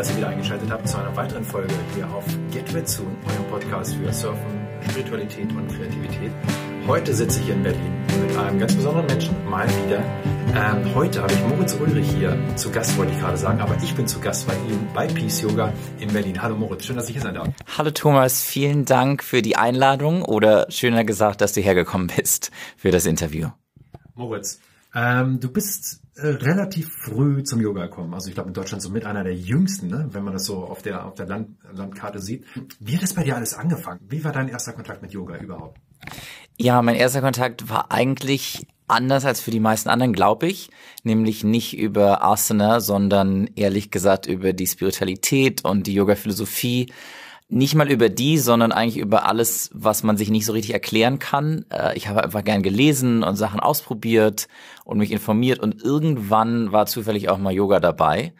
dass ihr wieder eingeschaltet habt zu einer weiteren Folge hier auf Get Red Soon, eurem Podcast für Surfen, Spiritualität und Kreativität. Heute sitze ich in Berlin mit einem ganz besonderen Menschen, mal wieder. Ähm, heute habe ich Moritz Ulrich hier zu Gast, wollte ich gerade sagen, aber ich bin zu Gast bei ihm bei Peace Yoga in Berlin. Hallo Moritz, schön, dass ich hier sein darf. Hallo Thomas, vielen Dank für die Einladung oder schöner gesagt, dass du hergekommen bist für das Interview. Moritz, ähm, du bist relativ früh zum Yoga gekommen. Also ich glaube in Deutschland so mit einer der jüngsten, ne? wenn man das so auf der, auf der Land, Landkarte sieht. Wie hat das bei dir alles angefangen? Wie war dein erster Kontakt mit Yoga überhaupt? Ja, mein erster Kontakt war eigentlich anders als für die meisten anderen, glaube ich. Nämlich nicht über Asana, sondern ehrlich gesagt über die Spiritualität und die Yoga-Philosophie nicht mal über die, sondern eigentlich über alles, was man sich nicht so richtig erklären kann. Äh, ich habe einfach gern gelesen und Sachen ausprobiert und mich informiert und irgendwann war zufällig auch mal Yoga dabei.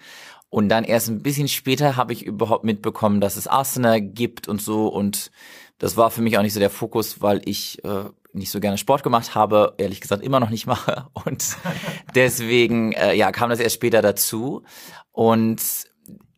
Und dann erst ein bisschen später habe ich überhaupt mitbekommen, dass es Asana gibt und so. Und das war für mich auch nicht so der Fokus, weil ich äh, nicht so gerne Sport gemacht habe, ehrlich gesagt immer noch nicht mache. Und deswegen äh, ja, kam das erst später dazu. Und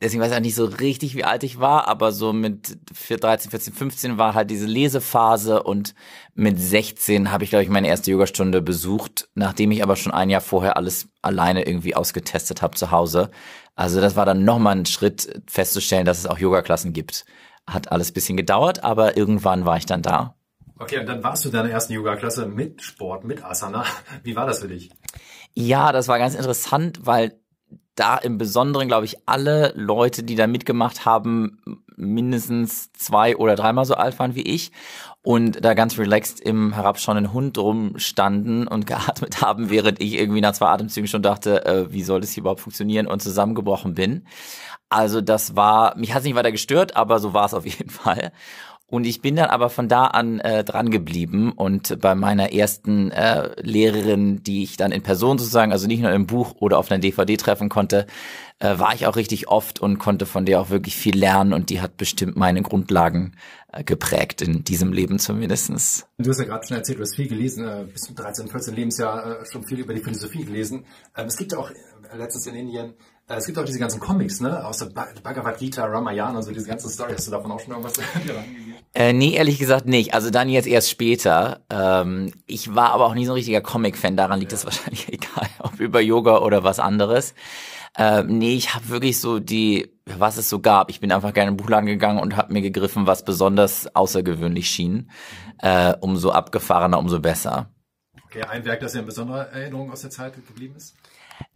deswegen weiß ich auch nicht so richtig, wie alt ich war, aber so mit 13, 14, 15 war halt diese Lesephase und mit 16 habe ich, glaube ich, meine erste Yogastunde besucht, nachdem ich aber schon ein Jahr vorher alles alleine irgendwie ausgetestet habe zu Hause. Also das war dann nochmal ein Schritt festzustellen, dass es auch Yogaklassen gibt. Hat alles bisschen gedauert, aber irgendwann war ich dann da. Okay, und dann warst du in deiner ersten Yoga-Klasse mit Sport, mit Asana. Wie war das für dich? Ja, das war ganz interessant, weil da im Besonderen, glaube ich, alle Leute, die da mitgemacht haben, mindestens zwei oder dreimal so alt waren wie ich und da ganz relaxed im herabschauenden Hund rumstanden und geatmet haben, während ich irgendwie nach zwei Atemzügen schon dachte, äh, wie soll das hier überhaupt funktionieren und zusammengebrochen bin. Also das war, mich hat es nicht weiter gestört, aber so war es auf jeden Fall. Und ich bin dann aber von da an äh, dran geblieben und bei meiner ersten äh, Lehrerin, die ich dann in Person sozusagen, also nicht nur im Buch oder auf einer DVD treffen konnte, äh, war ich auch richtig oft und konnte von der auch wirklich viel lernen und die hat bestimmt meine Grundlagen äh, geprägt in diesem Leben zumindestens. Du hast ja gerade schon erzählt, du hast viel gelesen, äh, bis zum 13, 14 Lebensjahr äh, schon viel über die Philosophie gelesen. Ähm, es gibt ja auch äh, letztens in Indien es gibt auch diese ganzen Comics, ne? Aus der Bhagavad Gita, Ramayana und so, diese ganzen Storys. Hast du davon auch schon irgendwas äh, Nee, ehrlich gesagt nicht. Also dann jetzt erst später. Ähm, ich war aber auch nie so ein richtiger Comic-Fan. Daran liegt es ja. wahrscheinlich egal, ob über Yoga oder was anderes. Ähm, nee, ich habe wirklich so die, was es so gab. Ich bin einfach gerne in den Buchladen gegangen und habe mir gegriffen, was besonders außergewöhnlich schien. Äh, umso abgefahrener, umso besser. Okay, ein Werk, das ja in besonderer Erinnerung aus der Zeit geblieben ist?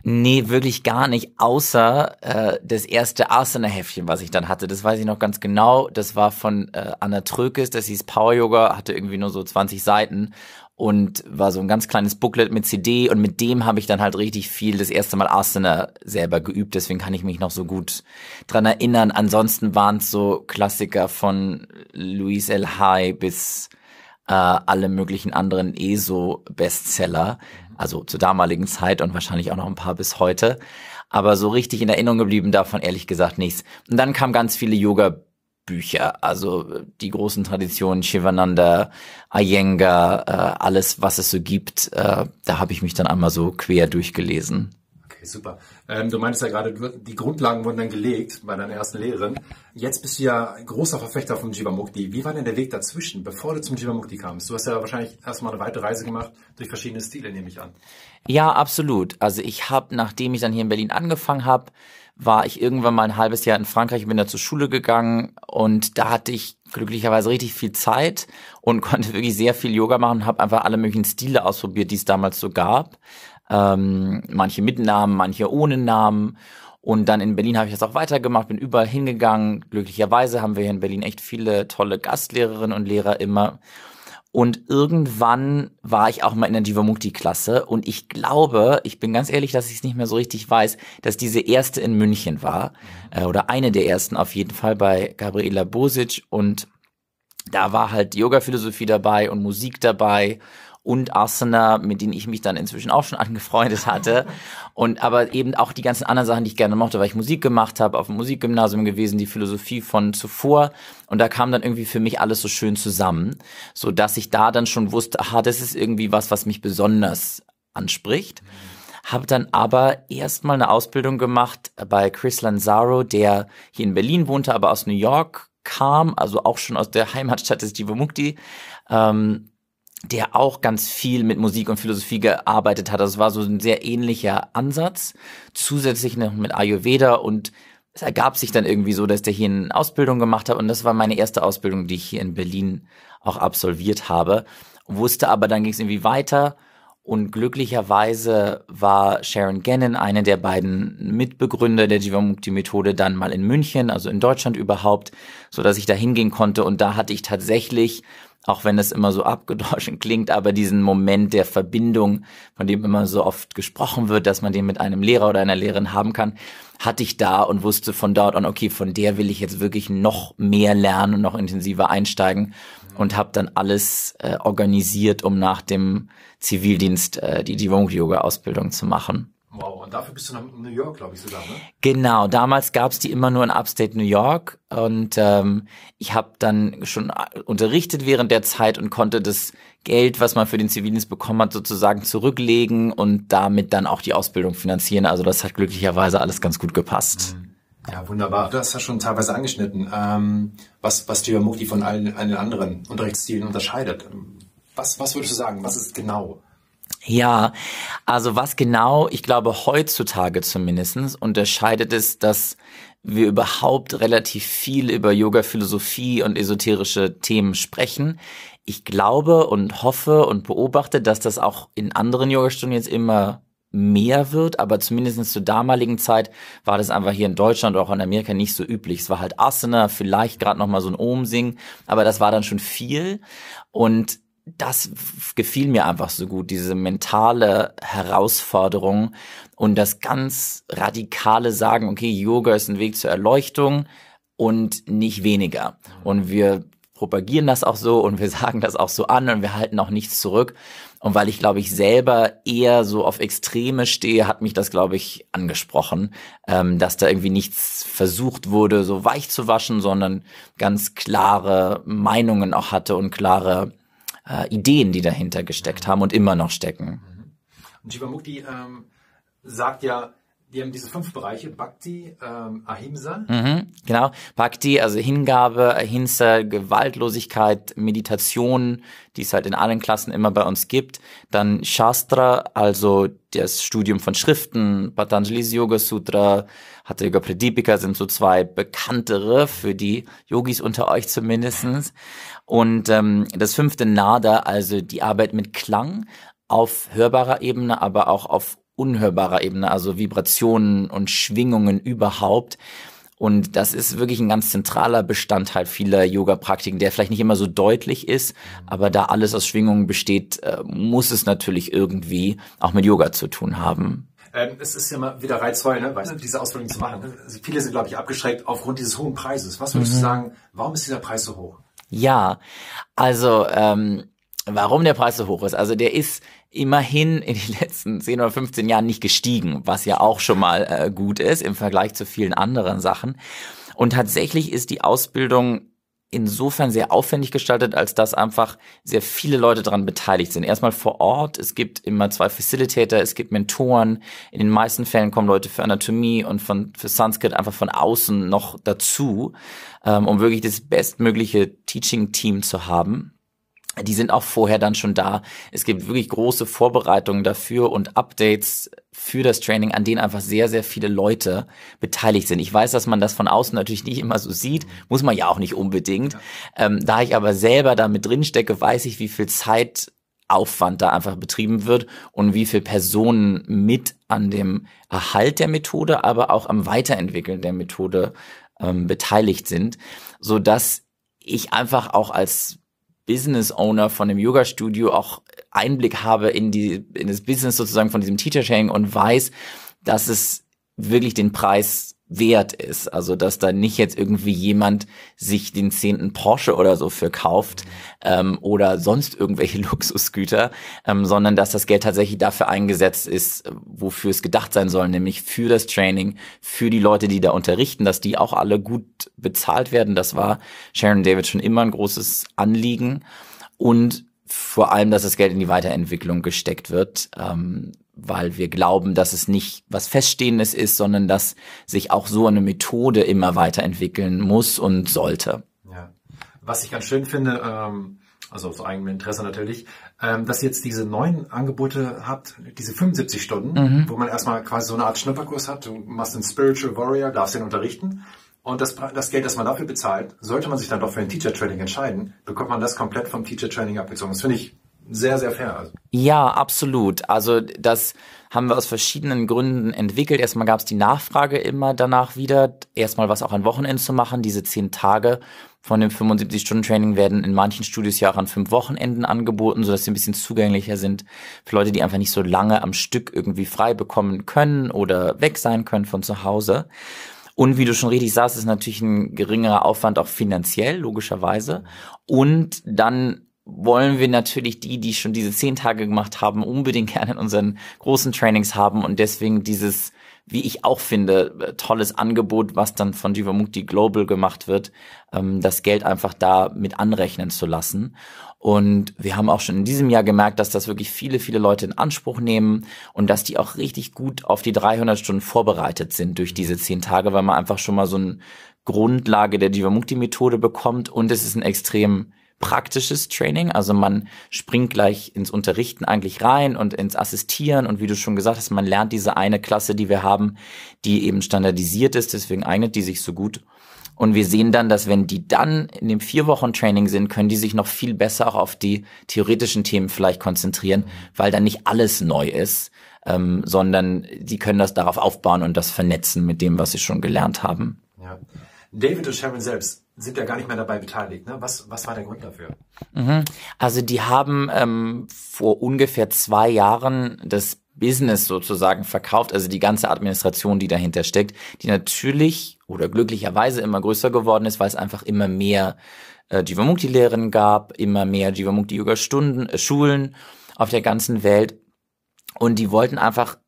Nee, wirklich gar nicht, außer äh, das erste Asana-Heftchen, was ich dann hatte. Das weiß ich noch ganz genau. Das war von äh, Anna Trökes, das hieß Power Yoga, hatte irgendwie nur so 20 Seiten und war so ein ganz kleines Booklet mit CD und mit dem habe ich dann halt richtig viel das erste Mal Asana selber geübt, deswegen kann ich mich noch so gut dran erinnern. Ansonsten waren es so Klassiker von Louise L. High bis äh, alle möglichen anderen ESO-Bestseller also zur damaligen Zeit und wahrscheinlich auch noch ein paar bis heute. Aber so richtig in Erinnerung geblieben davon ehrlich gesagt nichts. Und dann kamen ganz viele Yoga Bücher, also die großen Traditionen, Shivananda, Iyengar, äh, alles, was es so gibt, äh, da habe ich mich dann einmal so quer durchgelesen. Super. Ähm, du meintest ja gerade, die Grundlagen wurden dann gelegt bei deiner ersten Lehrerin. Jetzt bist du ja großer Verfechter vom Jivamukti. Wie war denn der Weg dazwischen, bevor du zum Jivamukti kamst? Du hast ja wahrscheinlich erstmal eine weite Reise gemacht durch verschiedene Stile, nehme ich an. Ja, absolut. Also ich habe, nachdem ich dann hier in Berlin angefangen habe, war ich irgendwann mal ein halbes Jahr in Frankreich, bin da zur Schule gegangen und da hatte ich glücklicherweise richtig viel Zeit und konnte wirklich sehr viel Yoga machen und habe einfach alle möglichen Stile ausprobiert, die es damals so gab. Ähm, manche mit Namen, manche ohne Namen. Und dann in Berlin habe ich das auch weitergemacht, bin überall hingegangen. Glücklicherweise haben wir hier in Berlin echt viele tolle Gastlehrerinnen und Lehrer immer. Und irgendwann war ich auch mal in der Jivamukti-Klasse und ich glaube, ich bin ganz ehrlich, dass ich es nicht mehr so richtig weiß, dass diese erste in München war äh, oder eine der ersten auf jeden Fall bei Gabriela Bosic und da war halt Yoga-Philosophie dabei und Musik dabei und Asana, mit denen ich mich dann inzwischen auch schon angefreundet hatte. Und aber eben auch die ganzen anderen Sachen, die ich gerne mochte, weil ich Musik gemacht habe, auf dem Musikgymnasium gewesen, die Philosophie von zuvor. Und da kam dann irgendwie für mich alles so schön zusammen, so dass ich da dann schon wusste, aha, das ist irgendwie was, was mich besonders anspricht. habe dann aber erstmal eine Ausbildung gemacht bei Chris Lanzaro, der hier in Berlin wohnte, aber aus New York kam, also auch schon aus der Heimatstadt des Jivamukti. Ähm, der auch ganz viel mit Musik und Philosophie gearbeitet hat. Das also war so ein sehr ähnlicher Ansatz. Zusätzlich noch mit Ayurveda und es ergab sich dann irgendwie so, dass der hier eine Ausbildung gemacht hat und das war meine erste Ausbildung, die ich hier in Berlin auch absolviert habe. Wusste aber, dann ging es irgendwie weiter und glücklicherweise war Sharon Gannon eine der beiden Mitbegründer der Jivamukti-Methode dann mal in München, also in Deutschland überhaupt, so dass ich da hingehen konnte und da hatte ich tatsächlich auch wenn es immer so abgedroschen klingt, aber diesen Moment der Verbindung, von dem immer so oft gesprochen wird, dass man den mit einem Lehrer oder einer Lehrerin haben kann, hatte ich da und wusste von dort an, okay, von der will ich jetzt wirklich noch mehr lernen und noch intensiver einsteigen und habe dann alles äh, organisiert, um nach dem Zivildienst äh, die Jivong Yoga Ausbildung zu machen. Wow, und dafür bist du nach New York, glaube ich, sogar, ne? Genau, damals gab's die immer nur in Upstate New York und ähm, ich habe dann schon unterrichtet während der Zeit und konnte das Geld, was man für den Zivildienst bekommen hat, sozusagen zurücklegen und damit dann auch die Ausbildung finanzieren. Also das hat glücklicherweise alles ganz gut gepasst. Mhm. Ja, wunderbar. Du hast ja schon teilweise angeschnitten, ähm, was, was die Mukti von allen, allen anderen Unterrichtsstilen unterscheidet. Was, was würdest du sagen? Was ist genau? Ja, also was genau, ich glaube heutzutage zumindestens unterscheidet es, dass wir überhaupt relativ viel über Yoga-Philosophie und esoterische Themen sprechen. Ich glaube und hoffe und beobachte, dass das auch in anderen Yogastunden jetzt immer mehr wird, aber zumindest zur damaligen Zeit war das einfach hier in Deutschland oder auch in Amerika nicht so üblich. Es war halt Asana, vielleicht gerade noch mal so ein Om-Sing, aber das war dann schon viel und das gefiel mir einfach so gut, diese mentale Herausforderung und das ganz radikale Sagen, okay, Yoga ist ein Weg zur Erleuchtung und nicht weniger. Und wir propagieren das auch so und wir sagen das auch so an und wir halten auch nichts zurück. Und weil ich, glaube ich, selber eher so auf Extreme stehe, hat mich das, glaube ich, angesprochen, ähm, dass da irgendwie nichts versucht wurde, so weich zu waschen, sondern ganz klare Meinungen auch hatte und klare äh, Ideen, die dahinter gesteckt haben und immer noch stecken. Und Jivamukti ähm, sagt ja, die haben diese fünf Bereiche, Bhakti, ähm, Ahimsa. Mhm, genau, Bhakti, also Hingabe, Ahimsa, Gewaltlosigkeit, Meditation, die es halt in allen Klassen immer bei uns gibt. Dann Shastra, also das Studium von Schriften, Patanjali's Yoga Sutra, Hatha Yoga Pradipika sind so zwei bekanntere für die Yogis unter euch zumindestens. Und ähm, das fünfte Nada, also die Arbeit mit Klang auf hörbarer Ebene, aber auch auf unhörbarer Ebene, also Vibrationen und Schwingungen überhaupt. Und das ist wirklich ein ganz zentraler Bestandteil vieler Yoga-Praktiken, der vielleicht nicht immer so deutlich ist, aber da alles aus Schwingungen besteht, äh, muss es natürlich irgendwie auch mit Yoga zu tun haben. Ähm, es ist ja mal wieder reizvoll, ne? Weißt diese Ausbildung zu machen. Also viele sind, glaube ich, abgeschreckt aufgrund dieses hohen Preises. Was würdest mhm. du sagen, warum ist dieser Preis so hoch? Ja, also ähm, warum der Preis so hoch ist. Also der ist immerhin in den letzten 10 oder 15 Jahren nicht gestiegen, was ja auch schon mal äh, gut ist im Vergleich zu vielen anderen Sachen. Und tatsächlich ist die Ausbildung insofern sehr aufwendig gestaltet, als dass einfach sehr viele Leute daran beteiligt sind. Erstmal vor Ort, es gibt immer zwei Facilitator, es gibt Mentoren. In den meisten Fällen kommen Leute für Anatomie und von, für Sanskrit einfach von außen noch dazu, ähm, um wirklich das bestmögliche Teaching-Team zu haben die sind auch vorher dann schon da. Es gibt wirklich große Vorbereitungen dafür und Updates für das Training, an denen einfach sehr, sehr viele Leute beteiligt sind. Ich weiß, dass man das von außen natürlich nicht immer so sieht, muss man ja auch nicht unbedingt. Ja. Ähm, da ich aber selber da mit drin stecke, weiß ich, wie viel Zeitaufwand da einfach betrieben wird und wie viel Personen mit an dem Erhalt der Methode, aber auch am Weiterentwickeln der Methode ähm, beteiligt sind, so dass ich einfach auch als Business Owner von dem Yoga Studio auch Einblick habe in die in das Business sozusagen von diesem Teacher Sharing und weiß, dass es wirklich den Preis wert ist. Also dass da nicht jetzt irgendwie jemand sich den zehnten Porsche oder so für kauft ähm, oder sonst irgendwelche Luxusgüter, ähm, sondern dass das Geld tatsächlich dafür eingesetzt ist, wofür es gedacht sein soll, nämlich für das Training, für die Leute, die da unterrichten, dass die auch alle gut bezahlt werden. Das war Sharon David schon immer ein großes Anliegen. Und vor allem, dass das Geld in die Weiterentwicklung gesteckt wird, ähm, weil wir glauben, dass es nicht was Feststehendes ist, sondern dass sich auch so eine Methode immer weiterentwickeln muss und sollte. Ja. Was ich ganz schön finde, ähm, also aus eigenem Interesse natürlich, ähm, dass ihr jetzt diese neuen Angebote habt, diese 75 Stunden, mhm. wo man erstmal quasi so eine Art Schnupperkurs hat, du machst einen Spiritual Warrior, darfst den unterrichten und das, das Geld, das man dafür bezahlt, sollte man sich dann doch für ein Teacher Training entscheiden, bekommt man das komplett vom Teacher Training abgezogen. Das finde ich sehr, sehr fair. Also. Ja, absolut. Also das haben wir aus verschiedenen Gründen entwickelt. Erstmal gab es die Nachfrage immer danach wieder, erstmal was auch an Wochenenden zu machen. Diese zehn Tage von dem 75-Stunden-Training werden in manchen Studios ja auch an fünf Wochenenden angeboten, sodass sie ein bisschen zugänglicher sind für Leute, die einfach nicht so lange am Stück irgendwie frei bekommen können oder weg sein können von zu Hause. Und wie du schon richtig sagst, ist natürlich ein geringerer Aufwand auch finanziell, logischerweise. Und dann wollen wir natürlich die, die schon diese zehn Tage gemacht haben, unbedingt gerne in unseren großen Trainings haben und deswegen dieses, wie ich auch finde, äh, tolles Angebot, was dann von Jivamukti Global gemacht wird, ähm, das Geld einfach da mit anrechnen zu lassen. Und wir haben auch schon in diesem Jahr gemerkt, dass das wirklich viele, viele Leute in Anspruch nehmen und dass die auch richtig gut auf die 300 Stunden vorbereitet sind durch diese zehn Tage, weil man einfach schon mal so eine Grundlage der Jivamukti-Methode bekommt und es ist ein extrem praktisches Training. Also man springt gleich ins Unterrichten eigentlich rein und ins Assistieren und wie du schon gesagt hast, man lernt diese eine Klasse, die wir haben, die eben standardisiert ist, deswegen eignet die sich so gut. Und wir sehen dann, dass wenn die dann in dem vier Wochen Training sind, können die sich noch viel besser auch auf die theoretischen Themen vielleicht konzentrieren, weil dann nicht alles neu ist, ähm, sondern die können das darauf aufbauen und das vernetzen mit dem, was sie schon gelernt haben. Ja. David und Sharon selbst, sind ja gar nicht mehr dabei beteiligt. Ne? Was, was war der Grund dafür? Mhm. Also die haben ähm, vor ungefähr zwei Jahren das Business sozusagen verkauft, also die ganze Administration, die dahinter steckt, die natürlich oder glücklicherweise immer größer geworden ist, weil es einfach immer mehr äh, Jivamukti-Lehren gab, immer mehr Jivamukti-Yoga-Stunden, äh, Schulen auf der ganzen Welt. Und die wollten einfach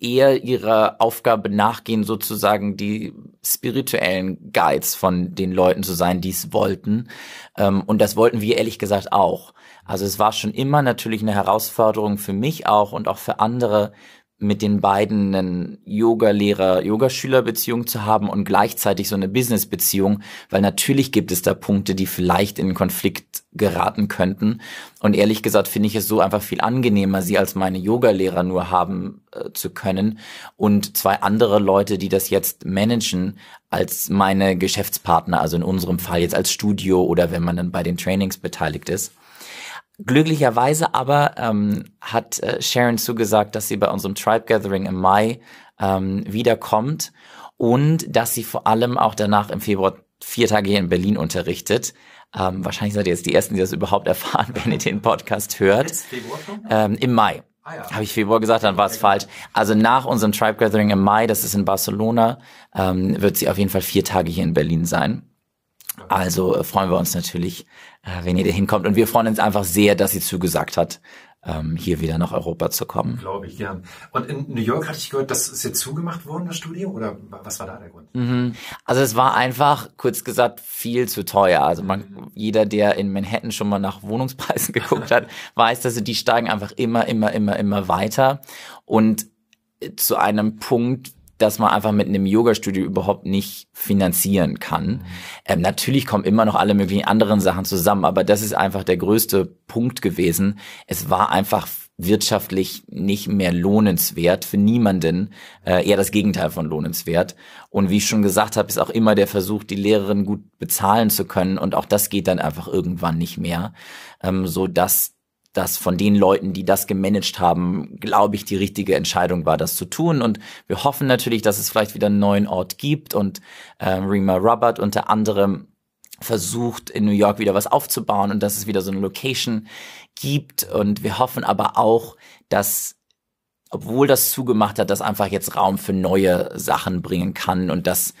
eher ihrer Aufgabe nachgehen, sozusagen die spirituellen Guides von den Leuten zu sein, die es wollten. Ähm, und das wollten wir ehrlich gesagt auch. Also es war schon immer natürlich eine Herausforderung für mich auch und auch für andere, mit den beiden einen Yoga-Lehrer-Yogaschüler-Beziehung zu haben und gleichzeitig so eine Business-Beziehung, weil natürlich gibt es da Punkte, die vielleicht in Konflikt geraten könnten. Und ehrlich gesagt finde ich es so einfach viel angenehmer, sie als meine Yoga-Lehrer nur haben äh, zu können und zwei andere Leute, die das jetzt managen, als meine Geschäftspartner, also in unserem Fall jetzt als Studio oder wenn man dann bei den Trainings beteiligt ist. Glücklicherweise aber ähm, hat äh, Sharon zugesagt, dass sie bei unserem Tribe Gathering im Mai ähm, wiederkommt und dass sie vor allem auch danach im Februar vier Tage hier in Berlin unterrichtet. Ähm, wahrscheinlich seid ihr jetzt die Ersten, die das überhaupt erfahren, wenn ihr den Podcast hört. Ähm, Im Mai. Ah, ja. Habe ich Februar gesagt, dann war es falsch. Also nach unserem Tribe Gathering im Mai, das ist in Barcelona, ähm, wird sie auf jeden Fall vier Tage hier in Berlin sein. Also äh, freuen wir uns natürlich, äh, wenn ihr da hinkommt. Und wir freuen uns einfach sehr, dass sie zugesagt hat, ähm, hier wieder nach Europa zu kommen. Glaube ich, ja. Und in New York hatte ich gehört, das ist jetzt zugemacht worden, das Studio? Oder was war da der Grund? Mhm. Also es war einfach, kurz gesagt, viel zu teuer. Also man, mhm. jeder, der in Manhattan schon mal nach Wohnungspreisen geguckt hat, weiß, dass die steigen einfach immer, immer, immer, immer weiter. Und zu einem Punkt, dass man einfach mit einem Yoga-Studio überhaupt nicht finanzieren kann. Mhm. Ähm, natürlich kommen immer noch alle möglichen anderen Sachen zusammen, aber das ist einfach der größte Punkt gewesen. Es war einfach wirtschaftlich nicht mehr lohnenswert für niemanden, äh, eher das Gegenteil von lohnenswert. Und wie ich schon gesagt habe, ist auch immer der Versuch, die Lehrerin gut bezahlen zu können und auch das geht dann einfach irgendwann nicht mehr, ähm, so dass dass von den Leuten, die das gemanagt haben, glaube ich, die richtige Entscheidung war, das zu tun. Und wir hoffen natürlich, dass es vielleicht wieder einen neuen Ort gibt und äh, Rima Robert unter anderem versucht, in New York wieder was aufzubauen und dass es wieder so eine Location gibt. Und wir hoffen aber auch, dass obwohl das zugemacht hat, dass einfach jetzt Raum für neue Sachen bringen kann und dass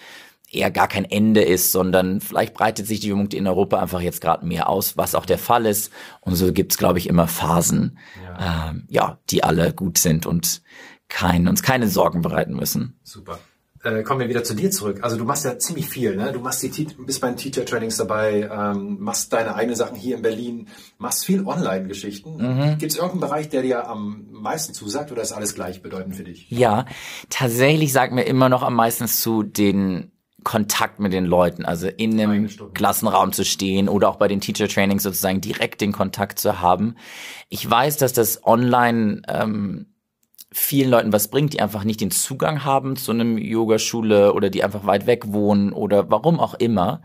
eher gar kein Ende ist, sondern vielleicht breitet sich die Jugend in Europa einfach jetzt gerade mehr aus, was auch der Fall ist. Und so gibt's, glaube ich, immer Phasen, ja. Ähm, ja, die alle gut sind und kein, uns keine Sorgen bereiten müssen. Super. äh, kommen wir wieder zu dir zurück. Also du machst ja ziemlich viel, ne? Du machst die, bist bei den Teacher-Trainings dabei, ähm, machst deine eigenen Sachen hier in Berlin, machst viel Online-Geschichten. Mhm. Gibt es irgendeinen Bereich, der dir am meisten zusagt oder ist alles gleichbedeutend für dich? Ja, tatsächlich sagt mir immer noch am meisten zu den Kontakt mit den Leuten, also in einem Klassenraum zu stehen oder auch bei den Teacher Trainings sozusagen direkt den Kontakt zu haben. Ich weiß, dass das online ähm, vielen Leuten was bringt, die einfach nicht den Zugang haben zu einem Yogaschule oder die einfach weit weg wohnen oder warum auch immer.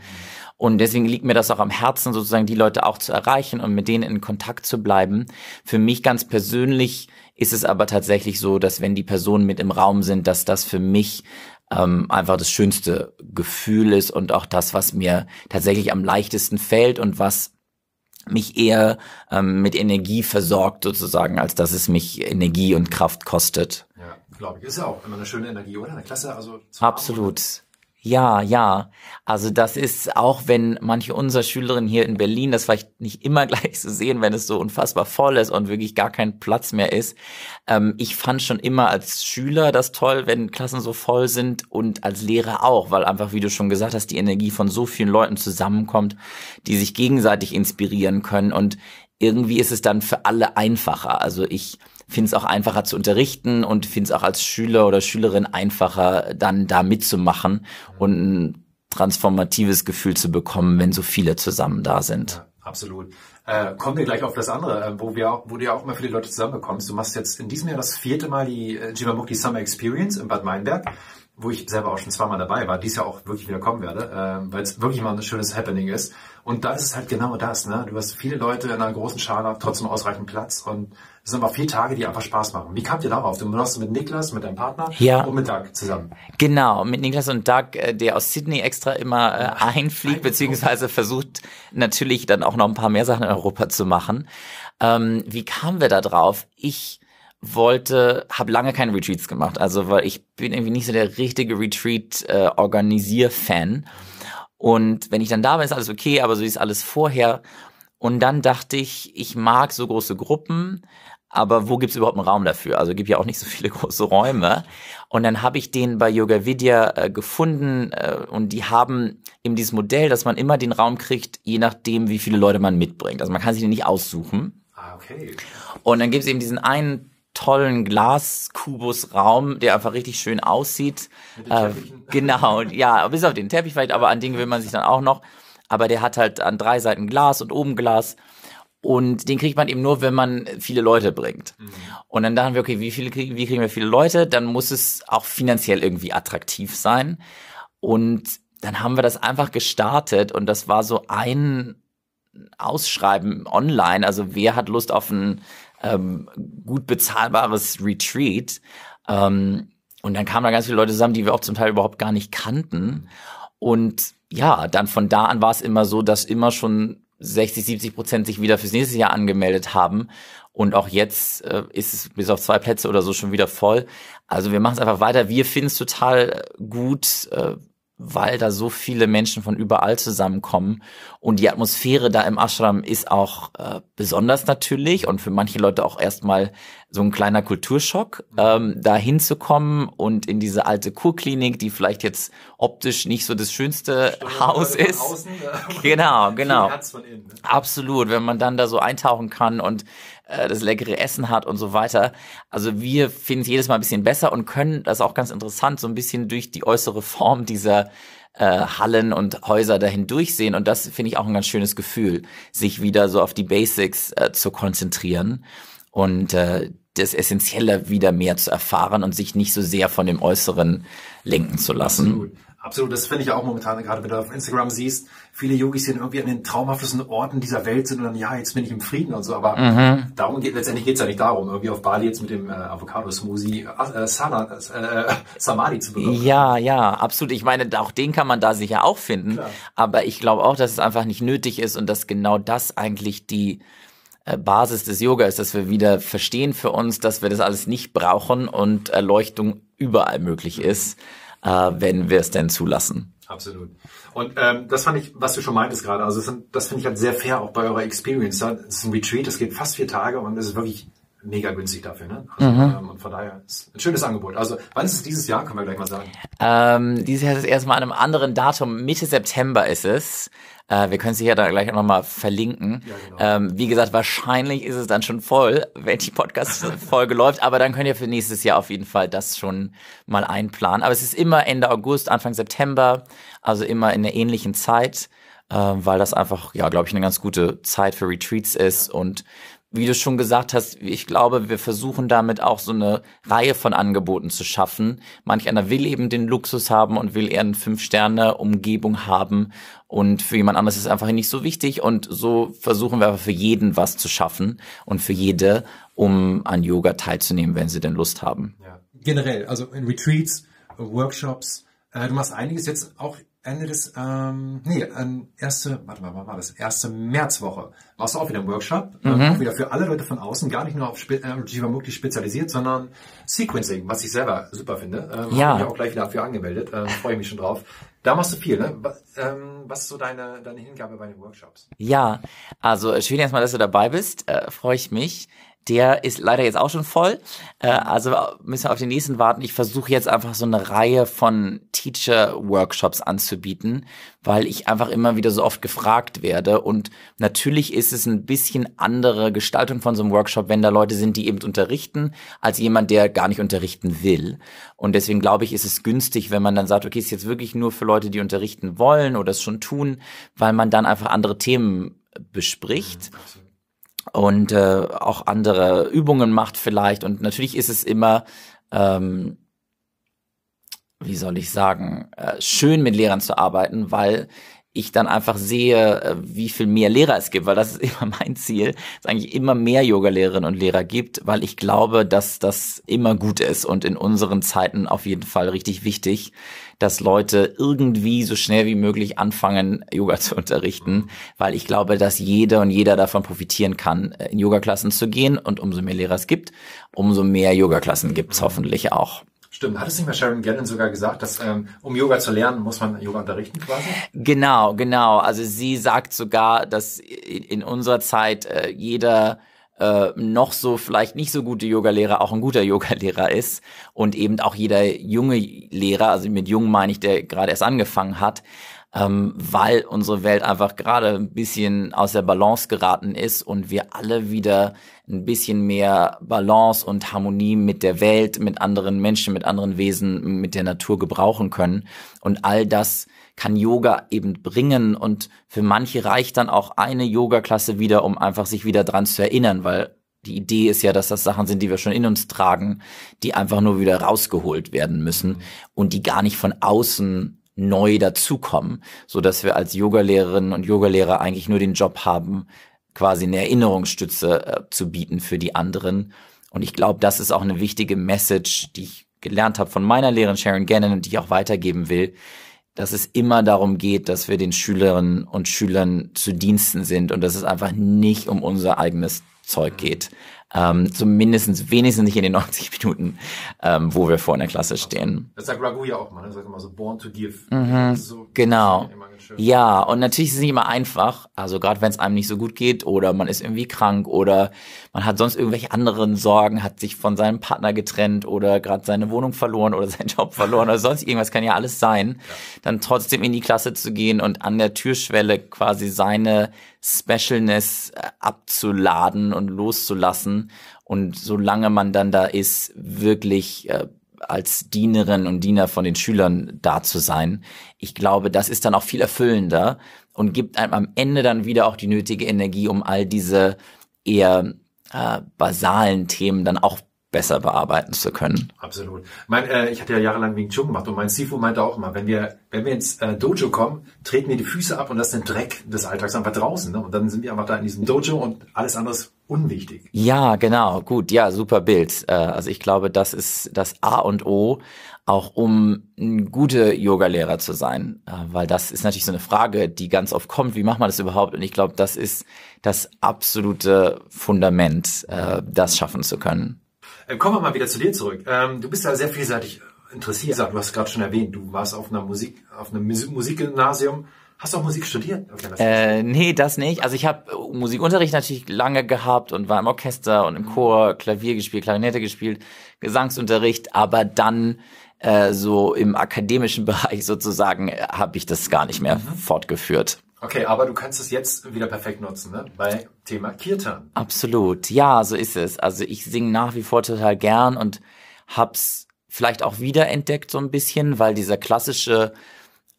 Und deswegen liegt mir das auch am Herzen, sozusagen die Leute auch zu erreichen und mit denen in Kontakt zu bleiben. Für mich ganz persönlich ist es aber tatsächlich so, dass wenn die Personen mit im Raum sind, dass das für mich ähm, einfach das schönste Gefühl ist und auch das, was mir tatsächlich am leichtesten fällt und was mich eher ähm, mit Energie versorgt sozusagen, als dass es mich Energie und Kraft kostet. Ja, glaube ich. Ist ja auch immer eine schöne Energie, oder? Eine Klasse, also Absolut. Ja, ja. Also das ist auch, wenn manche unserer Schülerinnen hier in Berlin das vielleicht nicht immer gleich so sehen, wenn es so unfassbar voll ist und wirklich gar kein Platz mehr ist. Ähm, ich fand schon immer als Schüler das toll, wenn Klassen so voll sind und als Lehrer auch, weil einfach, wie du schon gesagt hast, die Energie von so vielen Leuten zusammenkommt, die sich gegenseitig inspirieren können und irgendwie ist es dann für alle einfacher. Also ich finde es auch einfacher zu unterrichten und finde es auch als Schüler oder Schülerin einfacher, dann da mitzumachen und ein transformatives Gefühl zu bekommen, wenn so viele zusammen da sind. Ja, absolut. Äh, kommen wir gleich auf das andere, äh, wo wir wo du ja auch immer viele Leute zusammenbekommst. Du machst jetzt in diesem Jahr das vierte Mal die äh, Jivamukti Summer Experience in Bad Meinberg, wo ich selber auch schon zweimal dabei war, dies Jahr auch wirklich wieder kommen werde, äh, weil es wirklich mal ein schönes Happening ist. Und da ist es halt genau das, ne? Du hast viele Leute in einer großen Schale, trotzdem ausreichend Platz und es sind aber vier Tage, die einfach Spaß machen. Wie kamt ihr darauf? Du machst mit Niklas, mit deinem Partner ja. und mit Doug zusammen. Genau, mit Niklas und Doug, äh, der aus Sydney extra immer äh, einfliegt, beziehungsweise versucht natürlich dann auch noch ein paar mehr Sachen in Europa zu machen. Ähm, wie kamen wir da drauf? Ich wollte, habe lange keine Retreats gemacht, also weil ich bin irgendwie nicht so der richtige Retreat-Organisier-Fan. Äh, und wenn ich dann da bin, ist alles okay, aber so ist alles vorher. Und dann dachte ich, ich mag so große Gruppen, aber wo gibt's überhaupt einen Raum dafür? Also gibt ja auch nicht so viele große Räume. Und dann habe ich den bei Yoga Vidya äh, gefunden äh, und die haben eben dieses Modell, dass man immer den Raum kriegt, je nachdem, wie viele Leute man mitbringt. Also man kann sich den nicht aussuchen. Ah, okay. Und dann gibt's eben diesen einen tollen Glaskubusraum, der einfach richtig schön aussieht. Äh, genau, ja, bis auf den Teppich vielleicht, aber an den will man sich dann auch noch. Aber der hat halt an drei Seiten Glas und oben Glas. Und den kriegt man eben nur, wenn man viele Leute bringt. Mhm. Und dann dachten wir, okay, wie, viele kriegen, wie kriegen wir viele Leute? Dann muss es auch finanziell irgendwie attraktiv sein. Und dann haben wir das einfach gestartet und das war so ein Ausschreiben online. Also wer hat Lust auf ein ähm, gut bezahlbares Retreat? Ähm, und dann kamen da ganz viele Leute zusammen, die wir auch zum Teil überhaupt gar nicht kannten. Und ja, dann von da an war es immer so, dass immer schon 60, 70 Prozent sich wieder fürs nächste Jahr angemeldet haben. Und auch jetzt äh, ist es bis auf zwei Plätze oder so schon wieder voll. Also wir machen es einfach weiter. Wir finden es total gut, äh, weil da so viele Menschen von überall zusammenkommen. Und die Atmosphäre da im Ashram ist auch äh, besonders natürlich und für manche Leute auch erstmal so ein kleiner Kulturschock, ähm, da hinzukommen und in diese alte Kurklinik, die vielleicht jetzt optisch nicht so das schönste Stunde Haus ist. Außen, äh, genau, genau. Innen, ne? Absolut, wenn man dann da so eintauchen kann und äh, das leckere Essen hat und so weiter. Also wir finden es jedes Mal ein bisschen besser und können das auch ganz interessant so ein bisschen durch die äußere Form dieser äh, Hallen und Häuser dahin durchsehen. Und das finde ich auch ein ganz schönes Gefühl, sich wieder so auf die Basics äh, zu konzentrieren und äh, das Essentielle wieder mehr zu erfahren und sich nicht so sehr von dem Äußeren lenken zu lassen. Absolut. Absolut, das finde ich auch momentan, gerade wenn du auf Instagram siehst, viele Yogis, die irgendwie an den traumhaftesten Orten dieser Welt sind und dann, ja, jetzt bin ich im Frieden und so, aber mhm. darum geht, letztendlich geht es ja nicht darum, irgendwie auf Bali jetzt mit dem äh, Avocado-Smoothie äh, Sana, äh, Samadhi zu bekommen. Ja, ja, absolut. Ich meine, auch den kann man da sicher auch finden, Klar. aber ich glaube auch, dass es einfach nicht nötig ist und dass genau das eigentlich die äh, Basis des Yoga ist, dass wir wieder verstehen für uns, dass wir das alles nicht brauchen und Erleuchtung überall möglich ist äh, wenn wir es denn zulassen. Absolut. Und ähm, das fand ich, was du schon meintest gerade, also das, das finde ich halt sehr fair auch bei eurer Experience. Das ist ein Retreat, das geht fast vier Tage und es ist wirklich mega günstig dafür. Ne? Also, mhm. ähm, und von daher ist ein schönes Angebot. Also wann ist es dieses Jahr, können wir gleich mal sagen. Ähm, dieses Jahr ist es erstmal an einem anderen Datum. Mitte September ist es. Äh, wir können es hier da gleich nochmal verlinken. Ja, genau. ähm, wie gesagt, wahrscheinlich ist es dann schon voll, wenn die Podcast-Folge läuft. Aber dann könnt ihr für nächstes Jahr auf jeden Fall das schon mal einplanen. Aber es ist immer Ende August, Anfang September. Also immer in einer ähnlichen Zeit. Äh, weil das einfach, ja, glaube ich, eine ganz gute Zeit für Retreats ist und wie du schon gesagt hast, ich glaube, wir versuchen damit auch so eine Reihe von Angeboten zu schaffen. Manch einer will eben den Luxus haben und will eher eine Fünf-Sterne-Umgebung haben. Und für jemand anderes ist es einfach nicht so wichtig. Und so versuchen wir aber für jeden was zu schaffen und für jede, um an Yoga teilzunehmen, wenn sie denn Lust haben. Ja. Generell, also in Retreats, Workshops, äh, du machst einiges jetzt auch Ende des, ähm, nee, ähm, erste, warte mal, wann war das? Erste Märzwoche. Warst du auch wieder im Workshop. Ähm, mhm. Ähm, auch wieder für alle Leute von außen, gar nicht nur auf Spe äh, Jivamukti spezialisiert, sondern Sequencing, was ich selber super finde. Ähm, ja. Habe mich auch gleich wieder dafür angemeldet. Ähm, Freue mich schon drauf. Da machst du viel, ne? Was, ähm, was ist so deine, deine Hingabe bei den Workshops? Ja, also schön erstmal, dass du dabei bist. Äh, Freue ich mich. Der ist leider jetzt auch schon voll. Äh, also müssen wir auf den nächsten warten. Ich versuche jetzt einfach so eine Reihe von Teacher-Workshops anzubieten, weil ich einfach immer wieder so oft gefragt werde. Und natürlich ist es ein bisschen andere Gestaltung von so einem Workshop, wenn da Leute sind, die eben unterrichten, als jemand, der gar nicht unterrichten will. Und deswegen glaube ich, ist es günstig, wenn man dann sagt, okay, ist jetzt wirklich nur für Leute, die unterrichten wollen oder es schon tun, weil man dann einfach andere Themen bespricht. Mhm, und äh, auch andere Übungen macht vielleicht. Und natürlich ist es immer, ähm, wie soll ich sagen, äh, schön mit Lehrern zu arbeiten, weil ich dann einfach sehe, äh, wie viel mehr Lehrer es gibt, weil das ist immer mein Ziel, dass es eigentlich immer mehr Yoga-Lehrerinnen und Lehrer gibt, weil ich glaube, dass das immer gut ist und in unseren Zeiten auf jeden Fall richtig wichtig, dass Leute irgendwie so schnell wie möglich anfangen, Yoga zu unterrichten, weil ich glaube, dass jeder und jeder davon profitieren kann, äh, in Yoga-Klassen zu gehen und umso mehr Lehrer es gibt, umso mehr Yoga-Klassen gibt es hoffentlich auch. Stimmt, hat es nicht mal Sharon Gannon sogar gesagt, dass ähm, um Yoga zu lernen, muss man Yoga unterrichten quasi? Genau, genau. Also sie sagt sogar, dass in, unserer Zeit äh, jeder äh, noch so vielleicht nicht so gute Yogalehrer auch ein guter Yogalehrer ist und eben auch jeder junge Lehrer, also mit jung meine ich, der gerade erst angefangen hat, ähm, weil unsere Welt einfach gerade ein bisschen aus der Balance geraten ist und wir alle wieder ein bisschen mehr Balance und Harmonie mit der Welt, mit anderen Menschen, mit anderen Wesen, mit der Natur gebrauchen können. Und all das kann Yoga eben bringen und für manche reicht dann auch eine Yoga-Klasse wieder, um einfach sich wieder dran zu erinnern, weil die Idee ist ja, dass das Sachen sind, die wir schon in uns tragen, die einfach nur wieder rausgeholt werden müssen und die gar nicht von außen neu dazukommen, so dass wir als Yogalehrerinnen und Yogalehrer eigentlich nur den Job haben, quasi eine Erinnerungsstütze äh, zu bieten für die anderen. Und ich glaube, das ist auch eine wichtige Message, die ich gelernt habe von meiner Lehrerin Sharon Gannon und die ich auch weitergeben will, dass es immer darum geht, dass wir den Schülerinnen und Schülern zu Diensten sind und dass es einfach nicht um unser eigenes Zeug geht. Ähm, zumindest wenigstens nicht in den 90 Minuten, ähm, wo wir vor einer Klasse stehen. Das sagt Ragu ja auch mal, ne? sagt immer so born to give. Mhm, so, genau. Ja, und natürlich ist es nicht immer einfach, also gerade wenn es einem nicht so gut geht oder man ist irgendwie krank oder man hat sonst irgendwelche anderen Sorgen, hat sich von seinem Partner getrennt oder gerade seine Wohnung verloren oder seinen Job verloren oder sonst irgendwas, kann ja alles sein, ja. dann trotzdem in die Klasse zu gehen und an der Türschwelle quasi seine Specialness äh, abzuladen und loszulassen und solange man dann da ist, wirklich äh, als Dienerin und Diener von den Schülern da zu sein. Ich glaube, das ist dann auch viel erfüllender und gibt einem am Ende dann wieder auch die nötige Energie, um all diese eher äh, basalen Themen dann auch besser bearbeiten zu können. Absolut. Mein, äh, ich hatte ja jahrelang Wing Chun gemacht und mein Sifu meinte auch immer, wenn wir, wenn wir ins äh, Dojo kommen, treten wir die Füße ab und das ist den Dreck des Alltags einfach draußen. Ne? Und dann sind wir einfach da in diesem Dojo und alles andere ist unwichtig. Ja, genau. Gut, ja, super Bild. Äh, also ich glaube, das ist das A und O, auch um ein guter Yogalehrer zu sein. Äh, weil das ist natürlich so eine Frage, die ganz oft kommt, wie macht man das überhaupt? Und ich glaube, das ist das absolute Fundament, äh, das schaffen zu können. Äh, kommen wir mal wieder zu dir zurück. Ähm, du bist ja sehr vielseitig interessiert. Du hast gerade schon erwähnt, du warst auf einer Musik, auf einem Musikgymnasium Hast du auch Musik studiert? Okay, äh, nee, das nicht. Also ich habe Musikunterricht natürlich lange gehabt und war im Orchester und im Chor, Klavier gespielt, Klarinette gespielt, Gesangsunterricht, aber dann äh, so im akademischen Bereich sozusagen äh, habe ich das gar nicht mehr mhm. fortgeführt. Okay, aber du kannst es jetzt wieder perfekt nutzen, ne? Bei Thema Kirtan. Absolut, ja, so ist es. Also ich singe nach wie vor total gern und hab's vielleicht auch wiederentdeckt so ein bisschen, weil dieser klassische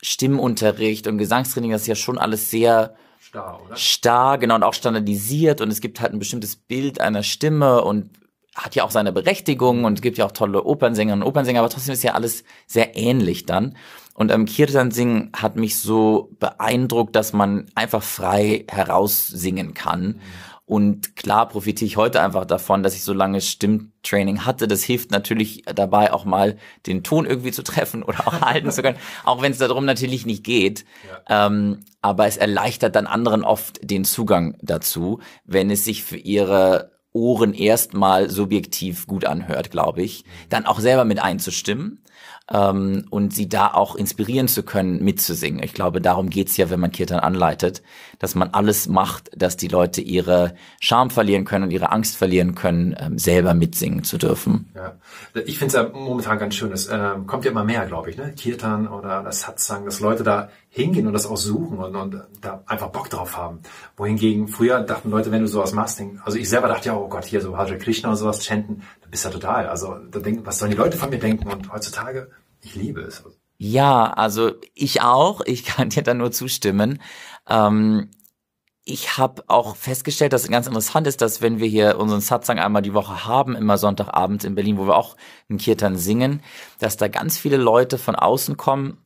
Stimmunterricht und Gesangstraining, das ist ja schon alles sehr starr, oder? Starr, genau, und auch standardisiert und es gibt halt ein bestimmtes Bild einer Stimme und hat ja auch seine Berechtigung und es gibt ja auch tolle Opernsängerinnen und Opernsänger, aber trotzdem ist ja alles sehr ähnlich dann. Und am ähm, Kirtan singen hat mich so beeindruckt, dass man einfach frei heraussingen kann. Mhm. Und klar profitiere ich heute einfach davon, dass ich so lange Stimmtraining hatte. Das hilft natürlich dabei, auch mal den Ton irgendwie zu treffen oder auch halten zu können, auch wenn es darum natürlich nicht geht. Ja. Ähm, aber es erleichtert dann anderen oft den Zugang dazu, wenn es sich für ihre Ohren erstmal subjektiv gut anhört, glaube ich, dann auch selber mit einzustimmen ähm, und sie da auch inspirieren zu können, mitzusingen. Ich glaube, darum geht's ja, wenn man Kirtan anleitet, dass man alles macht, dass die Leute ihre Scham verlieren können und ihre Angst verlieren können, ähm, selber mitsingen zu dürfen. Ja. Ich finde es ja momentan ganz schön, es äh, kommt ja immer mehr, glaube ich, ne? Kirtan oder das Satsang, dass Leute da hingehen und das auch suchen und, und da einfach Bock drauf haben. Wohingegen früher dachten Leute, wenn du sowas machst, also ich selber dachte ja, oh Gott, hier so Hare Krishna und sowas chanten, da bist du ja total. Also da denken, was sollen die Leute von mir denken? Und heutzutage, ich liebe es. Ja, also ich auch. Ich kann dir da nur zustimmen. Ähm, ich habe auch festgestellt, dass es ganz interessant ist, dass wenn wir hier unseren Satsang einmal die Woche haben, immer Sonntagabend in Berlin, wo wir auch einen Kirtan singen, dass da ganz viele Leute von außen kommen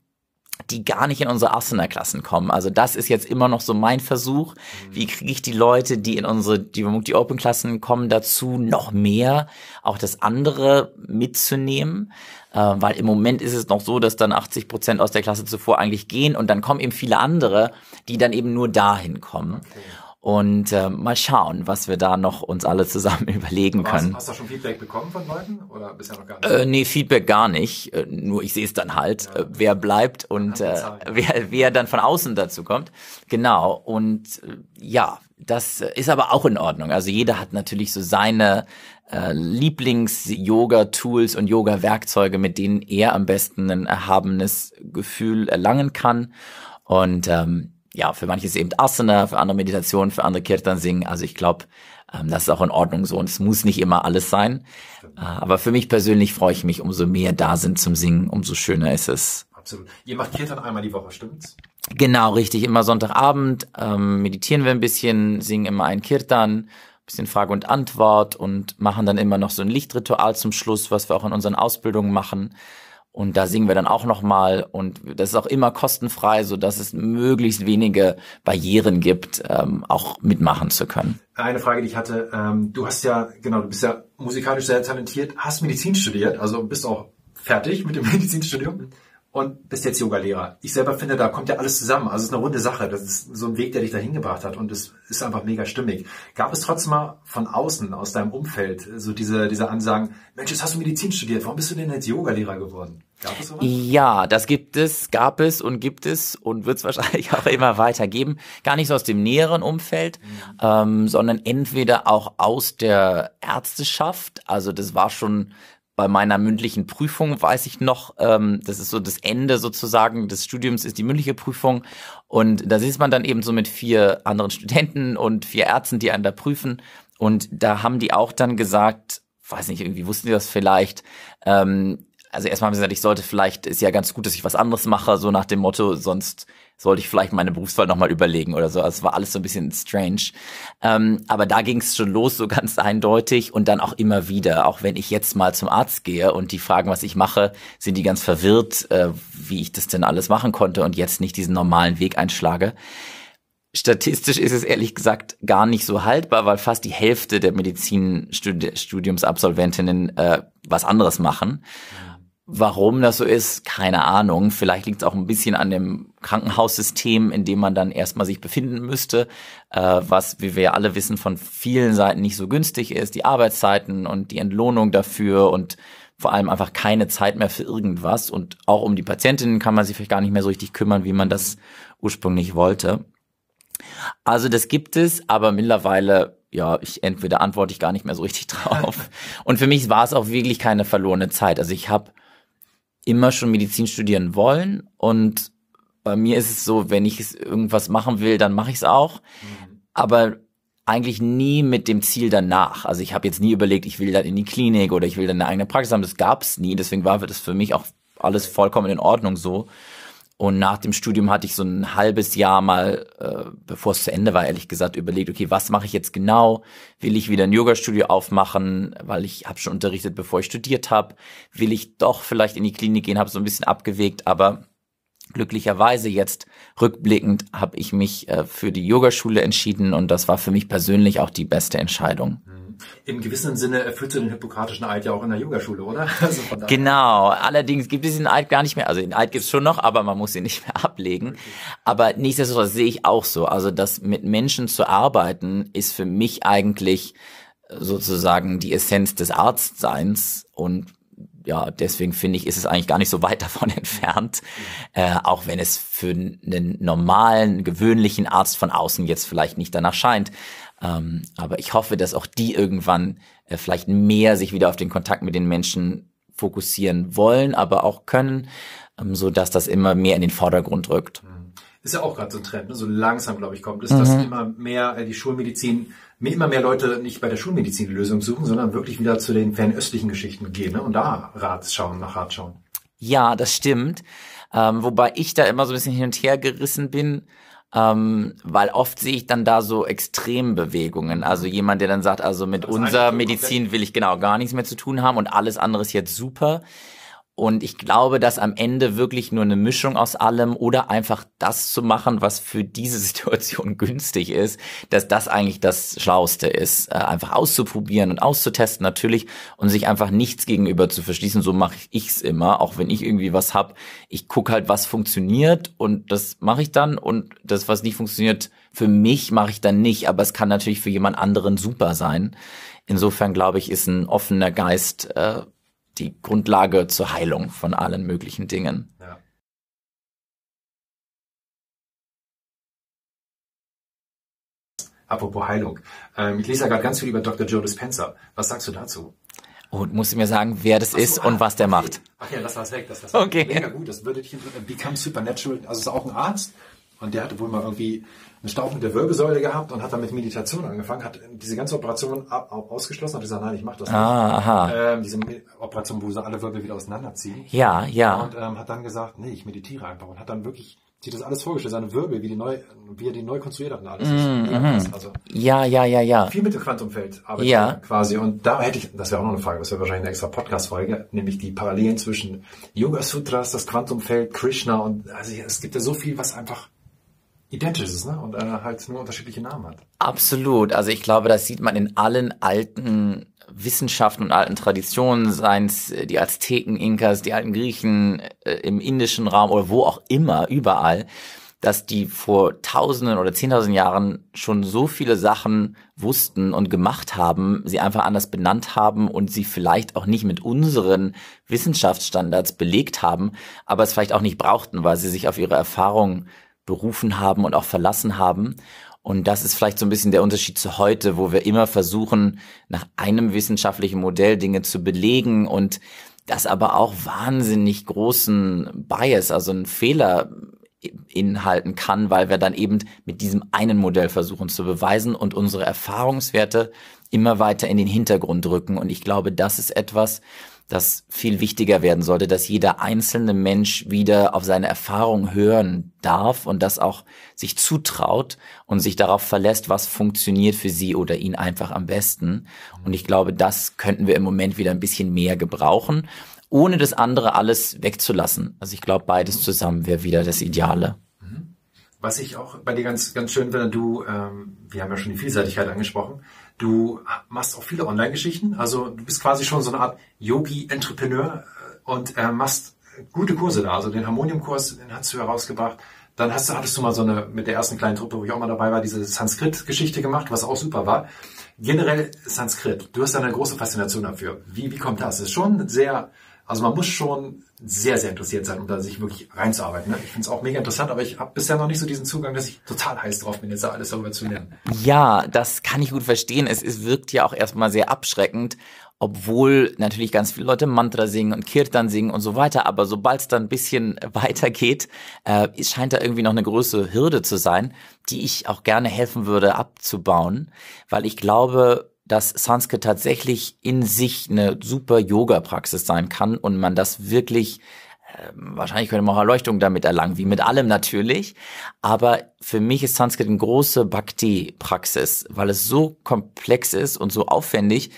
die gar nicht in unsere Asana-Klassen kommen. Also das ist jetzt immer noch so mein Versuch. Wie kriege ich die Leute, die in unsere die, die Open-Klassen kommen, dazu noch mehr auch das andere mitzunehmen? Äh, weil im Moment ist es noch so, dass dann 80 Prozent aus der Klasse zuvor eigentlich gehen und dann kommen eben viele andere, die dann eben nur dahin kommen. Okay und äh, mal schauen, was wir da noch uns alle zusammen überlegen hast, können. Hast, du schon Feedback bekommen von Leuten oder bisher noch gar nicht? Äh, nee, Feedback gar nicht. Äh, nur ich sehe es dann halt, ja. äh, wer bleibt und äh, wer, wer dann von außen dazu kommt. Genau. Und äh, ja, das ist aber auch in Ordnung. Also jeder hat natürlich so seine äh, Lieblings-Yoga-Tools und Yoga-Werkzeuge, mit denen er am besten ein erhabenes Gefühl erlangen kann. Und ähm, ja, für manche ist eben Asana, für andere Meditation, für andere Kirtan singen. Also ich glaube, ähm, das ist auch in Ordnung so und es muss nicht immer alles sein. Äh, aber für mich persönlich freue ich mich, umso mehr da sind zum Singen, umso schöner ist es. Absolut. Ihr macht Kirtan einmal die Woche, stimmt's? Genau, richtig. Immer Sonntagabend ähm, meditieren wir ein bisschen, singen immer ein Kirtan, bisschen Frage und Antwort und machen dann immer noch so ein Lichtritual zum Schluss, was wir auch in unseren Ausbildungen machen. Und da singen wir dann auch nochmal und das ist auch immer kostenfrei, so dass es möglichst wenige Barrieren gibt, ähm, auch mitmachen zu können. Eine Frage, die ich hatte, ähm, du hast ja, genau, du bist ja musikalisch sehr talentiert, hast Medizin studiert, also bist auch fertig mit dem Medizinstudium und bist jetzt Yoga-Lehrer. Ich selber finde, da kommt ja alles zusammen. Also es ist eine runde Sache. Das ist so ein Weg, der dich dahin gebracht hat und es ist einfach mega stimmig. Gab es trotzdem mal von außen, aus deinem Umfeld, so diese, diese Ansagen, Mensch, jetzt hast du Medizin studiert, warum bist du denn jetzt Yoga-Lehrer geworden? Gab es sowas? Ja, das gibt es, gab es und gibt es und wird es wahrscheinlich auch immer weiter geben. Gar nicht so aus dem näheren Umfeld, mhm. ähm, sondern entweder auch aus der Ärzteschaft. Also das war schon bei meiner mündlichen Prüfung weiß ich noch, ähm, das ist so das Ende sozusagen des Studiums ist die mündliche Prüfung. Und da sitzt man dann eben so mit vier anderen Studenten und vier Ärzten, die einen da prüfen. Und da haben die auch dann gesagt, weiß nicht, irgendwie wussten die das vielleicht, ähm, also erstmal haben sie gesagt, ich sollte vielleicht, ist ja ganz gut, dass ich was anderes mache, so nach dem Motto, sonst sollte ich vielleicht meine Berufswahl nochmal überlegen oder so. Also es war alles so ein bisschen strange. Ähm, aber da ging es schon los, so ganz eindeutig und dann auch immer wieder. Auch wenn ich jetzt mal zum Arzt gehe und die fragen, was ich mache, sind die ganz verwirrt, äh, wie ich das denn alles machen konnte und jetzt nicht diesen normalen Weg einschlage. Statistisch ist es ehrlich gesagt gar nicht so haltbar, weil fast die Hälfte der Medizinstudiumsabsolventinnen äh, was anderes machen. Warum das so ist, keine Ahnung. Vielleicht liegt es auch ein bisschen an dem Krankenhaussystem, in dem man dann erstmal sich befinden müsste, äh, was, wie wir ja alle wissen, von vielen Seiten nicht so günstig ist. Die Arbeitszeiten und die Entlohnung dafür und vor allem einfach keine Zeit mehr für irgendwas und auch um die Patientinnen kann man sich vielleicht gar nicht mehr so richtig kümmern, wie man das ursprünglich wollte. Also das gibt es, aber mittlerweile, ja, ich entweder antworte ich gar nicht mehr so richtig drauf. Und für mich war es auch wirklich keine verlorene Zeit. Also ich habe immer schon Medizin studieren wollen und bei mir ist es so, wenn ich irgendwas machen will, dann mache ich es auch. Mhm. Aber eigentlich nie mit dem Ziel danach. Also ich habe jetzt nie überlegt, ich will dann in die Klinik oder ich will dann eine eigene Praxis haben. Das gab's nie. Deswegen war das für mich auch alles vollkommen in Ordnung so. Und nach dem Studium hatte ich so ein halbes Jahr mal, äh, bevor es zu Ende war, ehrlich gesagt, überlegt, okay, was mache ich jetzt genau? Will ich wieder ein Yoga-Studio aufmachen, weil ich habe schon unterrichtet, bevor ich studiert habe? Will ich doch vielleicht in die Klinik gehen? Habe so ein bisschen abgewegt, aber glücklicherweise jetzt rückblickend habe ich mich äh, für die Yogaschule entschieden und das war für mich persönlich auch die beste Entscheidung. Mhm. Im gewissen Sinne erfüllst du den hippokratischen Eid ja auch in der Yogaschule, oder? Also genau. Allerdings gibt es den Eid gar nicht mehr. Also den Eid gibt es schon noch, aber man muss ihn nicht mehr ablegen. Aber nichtsdestotrotz sehe ich auch so. Also das mit Menschen zu arbeiten ist für mich eigentlich sozusagen die Essenz des Arztseins und ja, deswegen finde ich, ist es eigentlich gar nicht so weit davon entfernt, äh, auch wenn es für einen normalen, gewöhnlichen Arzt von außen jetzt vielleicht nicht danach scheint. Ähm, aber ich hoffe, dass auch die irgendwann äh, vielleicht mehr sich wieder auf den Kontakt mit den Menschen fokussieren wollen, aber auch können, ähm, so dass das immer mehr in den Vordergrund rückt. Mhm. Ist ja auch gerade so ein Trend, ne? so langsam, glaube ich, kommt, ist, mhm. dass immer mehr äh, die Schulmedizin immer mehr Leute nicht bei der Schulmedizin die Lösung suchen, sondern wirklich wieder zu den fernöstlichen Geschichten gehen ne? und da Rat schauen, nach Rat schauen. Ja, das stimmt. Ähm, wobei ich da immer so ein bisschen hin und her gerissen bin, ähm, weil oft sehe ich dann da so Extrembewegungen. Also jemand, der dann sagt, also mit unserer Medizin will ich genau gar nichts mehr zu tun haben und alles andere ist jetzt super. Und ich glaube, dass am Ende wirklich nur eine Mischung aus allem oder einfach das zu machen, was für diese Situation günstig ist, dass das eigentlich das Schlauste ist. Äh, einfach auszuprobieren und auszutesten natürlich und sich einfach nichts gegenüber zu verschließen. So mache ich es immer, auch wenn ich irgendwie was hab. Ich gucke halt, was funktioniert und das mache ich dann und das, was nicht funktioniert, für mich mache ich dann nicht. Aber es kann natürlich für jemand anderen super sein. Insofern glaube ich, ist ein offener Geist äh, die Grundlage zur Heilung von allen möglichen Dingen. Ja. Apropos Heilung. Ähm, ich lese ja gerade ganz viel über Dr. Joe Dispenza. Was sagst du dazu? Und musst du mir sagen, wer das so, ist und ah, was der okay. macht. Ach ja, das war's weg. Das war's okay. Mega gut. Das würde dich äh, Become Supernatural. Also ist auch ein Arzt und der hatte wohl mal irgendwie eine Stauchung der Wirbelsäule gehabt und hat dann mit Meditation angefangen, hat diese ganze Operation ausgeschlossen, hat gesagt, nein, ich mache das nicht. Ah, aha. Ähm, diese Operation, wo sie alle Wirbel wieder auseinanderziehen. Ja, ja. Und ähm, hat dann gesagt, nee, ich meditiere einfach und hat dann wirklich sich das alles vorgestellt, seine Wirbel, wie, die neu, wie er die neu konstruiert hat und alles. Mm, mm. Also ja, ja, ja, ja. Viel mit dem Quantumfeld arbeitet ja. quasi. Und da hätte ich, das wäre auch noch eine Frage, das wäre wahrscheinlich eine extra Podcast-Folge, nämlich die Parallelen zwischen Yoga Sutras, das Quantumfeld, Krishna und also es gibt ja so viel, was einfach identisch ist ne? und äh, halt nur unterschiedliche Namen hat. Absolut. Also ich glaube, das sieht man in allen alten Wissenschaften und alten Traditionen, seien es äh, die Azteken, Inkas, die alten Griechen äh, im indischen Raum oder wo auch immer, überall, dass die vor Tausenden oder Zehntausend Jahren schon so viele Sachen wussten und gemacht haben, sie einfach anders benannt haben und sie vielleicht auch nicht mit unseren Wissenschaftsstandards belegt haben, aber es vielleicht auch nicht brauchten, weil sie sich auf ihre Erfahrungen berufen haben und auch verlassen haben. Und das ist vielleicht so ein bisschen der Unterschied zu heute, wo wir immer versuchen, nach einem wissenschaftlichen Modell Dinge zu belegen und das aber auch wahnsinnig großen Bias, also einen Fehler inhalten kann, weil wir dann eben mit diesem einen Modell versuchen zu beweisen und unsere Erfahrungswerte immer weiter in den Hintergrund rücken. Und ich glaube, das ist etwas, das viel wichtiger werden sollte, dass jeder einzelne Mensch wieder auf seine Erfahrung hören darf und das auch sich zutraut und sich darauf verlässt, was funktioniert für sie oder ihn einfach am besten. Und ich glaube, das könnten wir im Moment wieder ein bisschen mehr gebrauchen, ohne das andere alles wegzulassen. Also ich glaube, beides zusammen wäre wieder das Ideale. Was ich auch bei dir ganz, ganz schön finde, du, ähm, wir haben ja schon die Vielseitigkeit angesprochen, du machst auch viele Online-Geschichten, also du bist quasi schon so eine Art Yogi-Entrepreneur äh, und äh, machst gute Kurse da. Also den Harmonium-Kurs, den hast du herausgebracht. Dann hast du, hattest du mal so eine, mit der ersten kleinen Truppe, wo ich auch mal dabei war, diese Sanskrit-Geschichte gemacht, was auch super war. Generell Sanskrit, du hast da eine große Faszination dafür. Wie, wie kommt das? Das ist schon sehr, also man muss schon sehr, sehr interessiert sein, um da sich wirklich reinzuarbeiten. Ne? Ich finde es auch mega interessant, aber ich habe bisher noch nicht so diesen Zugang, dass ich total heiß drauf bin, jetzt da alles darüber zu lernen. Ja, das kann ich gut verstehen. Es, es wirkt ja auch erstmal sehr abschreckend obwohl natürlich ganz viele Leute Mantra singen und Kirtan singen und so weiter, aber sobald es dann ein bisschen weitergeht, äh, scheint da irgendwie noch eine größere Hürde zu sein, die ich auch gerne helfen würde abzubauen, weil ich glaube, dass Sanskrit tatsächlich in sich eine super Yoga-Praxis sein kann und man das wirklich ähm, wahrscheinlich könnte man auch Erleuchtung damit erlangen, wie mit allem natürlich. Aber für mich ist Sanskrit eine große Bhakti-Praxis, weil es so komplex ist und so aufwendig,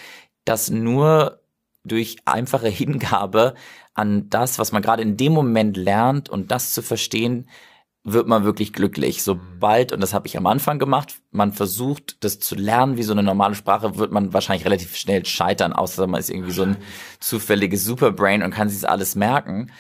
dass nur durch einfache Hingabe an das, was man gerade in dem Moment lernt und das zu verstehen, wird man wirklich glücklich. Sobald, und das habe ich am Anfang gemacht, man versucht, das zu lernen wie so eine normale Sprache, wird man wahrscheinlich relativ schnell scheitern, außer man ist irgendwie so ein zufälliges Superbrain und kann sich das alles merken.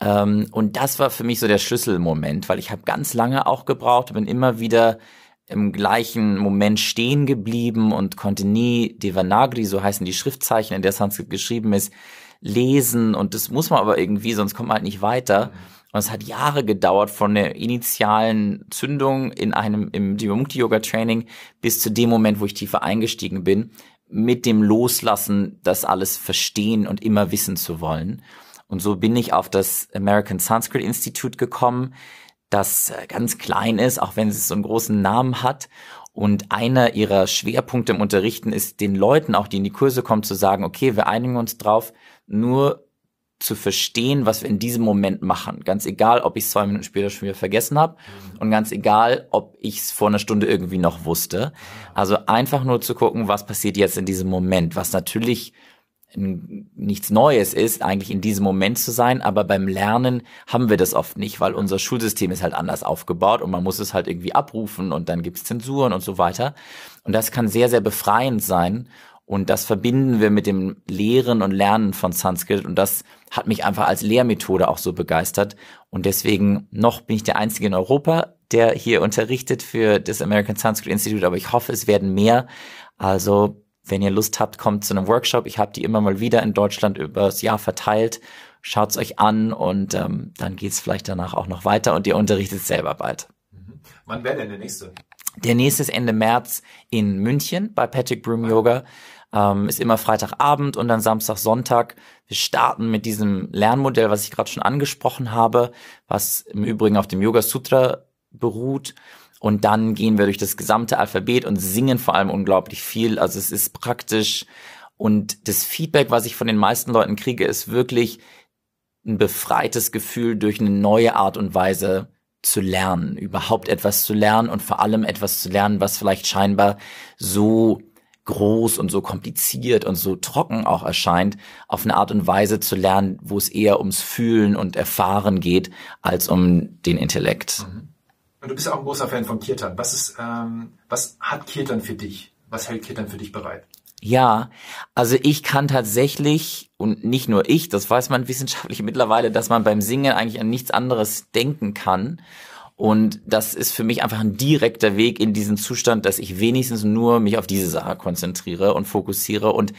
Ähm, und das war für mich so der Schlüsselmoment, weil ich habe ganz lange auch gebraucht, bin immer wieder im gleichen Moment stehen geblieben und konnte nie Devanagari, so heißen die Schriftzeichen, in der Sanskrit geschrieben ist, lesen. Und das muss man aber irgendwie, sonst kommt man halt nicht weiter. Und es hat Jahre gedauert von der initialen Zündung in einem, im Divamukti Yoga Training bis zu dem Moment, wo ich tiefer eingestiegen bin, mit dem Loslassen, das alles verstehen und immer wissen zu wollen. Und so bin ich auf das American Sanskrit Institute gekommen, das äh, ganz klein ist, auch wenn es so einen großen Namen hat. Und einer ihrer Schwerpunkte im Unterrichten ist, den Leuten, auch die in die Kurse kommen, zu sagen, okay, wir einigen uns drauf, nur zu verstehen, was wir in diesem Moment machen. Ganz egal, ob ich es zwei Minuten später schon wieder vergessen habe und ganz egal, ob ich es vor einer Stunde irgendwie noch wusste. Also einfach nur zu gucken, was passiert jetzt in diesem Moment, was natürlich nichts Neues ist, eigentlich in diesem Moment zu sein, aber beim Lernen haben wir das oft nicht, weil unser Schulsystem ist halt anders aufgebaut und man muss es halt irgendwie abrufen und dann gibt's Zensuren und so weiter. Und das kann sehr, sehr befreiend sein und das verbinden wir mit dem Lehren und Lernen von Sanskrit und das hat mich einfach als Lehrmethode auch so begeistert und deswegen noch bin ich der Einzige in Europa, der hier unterrichtet für das American Sanskrit Institute, aber ich hoffe, es werden mehr. Also wenn ihr Lust habt, kommt zu einem Workshop. Ich habe die immer mal wieder in Deutschland übers Jahr verteilt. Schaut's euch an und ähm, dann geht's vielleicht danach auch noch weiter und ihr unterrichtet selber bald. Mhm. Wann wäre denn der nächste? Der nächste ist Ende März in München bei Patrick Broom Yoga. Ähm, ist immer Freitagabend und dann Samstag, Sonntag. Wir starten mit diesem Lernmodell, was ich gerade schon angesprochen habe, was im Übrigen auf dem Yoga Sutra beruht. Und dann gehen wir durch das gesamte Alphabet und singen vor allem unglaublich viel. Also es ist praktisch. Und das Feedback, was ich von den meisten Leuten kriege, ist wirklich ein befreites Gefühl durch eine neue Art und Weise zu lernen, überhaupt etwas zu lernen und vor allem etwas zu lernen, was vielleicht scheinbar so groß und so kompliziert und so trocken auch erscheint, auf eine Art und Weise zu lernen, wo es eher ums Fühlen und Erfahren geht, als um den Intellekt. Mhm. Und du bist ja auch ein großer Fan von Kirtan. Was ist, ähm, was hat Kirtan für dich? Was hält Kirtan für dich bereit? Ja, also ich kann tatsächlich, und nicht nur ich, das weiß man wissenschaftlich mittlerweile, dass man beim Singen eigentlich an nichts anderes denken kann. Und das ist für mich einfach ein direkter Weg in diesen Zustand, dass ich wenigstens nur mich auf diese Sache konzentriere und fokussiere und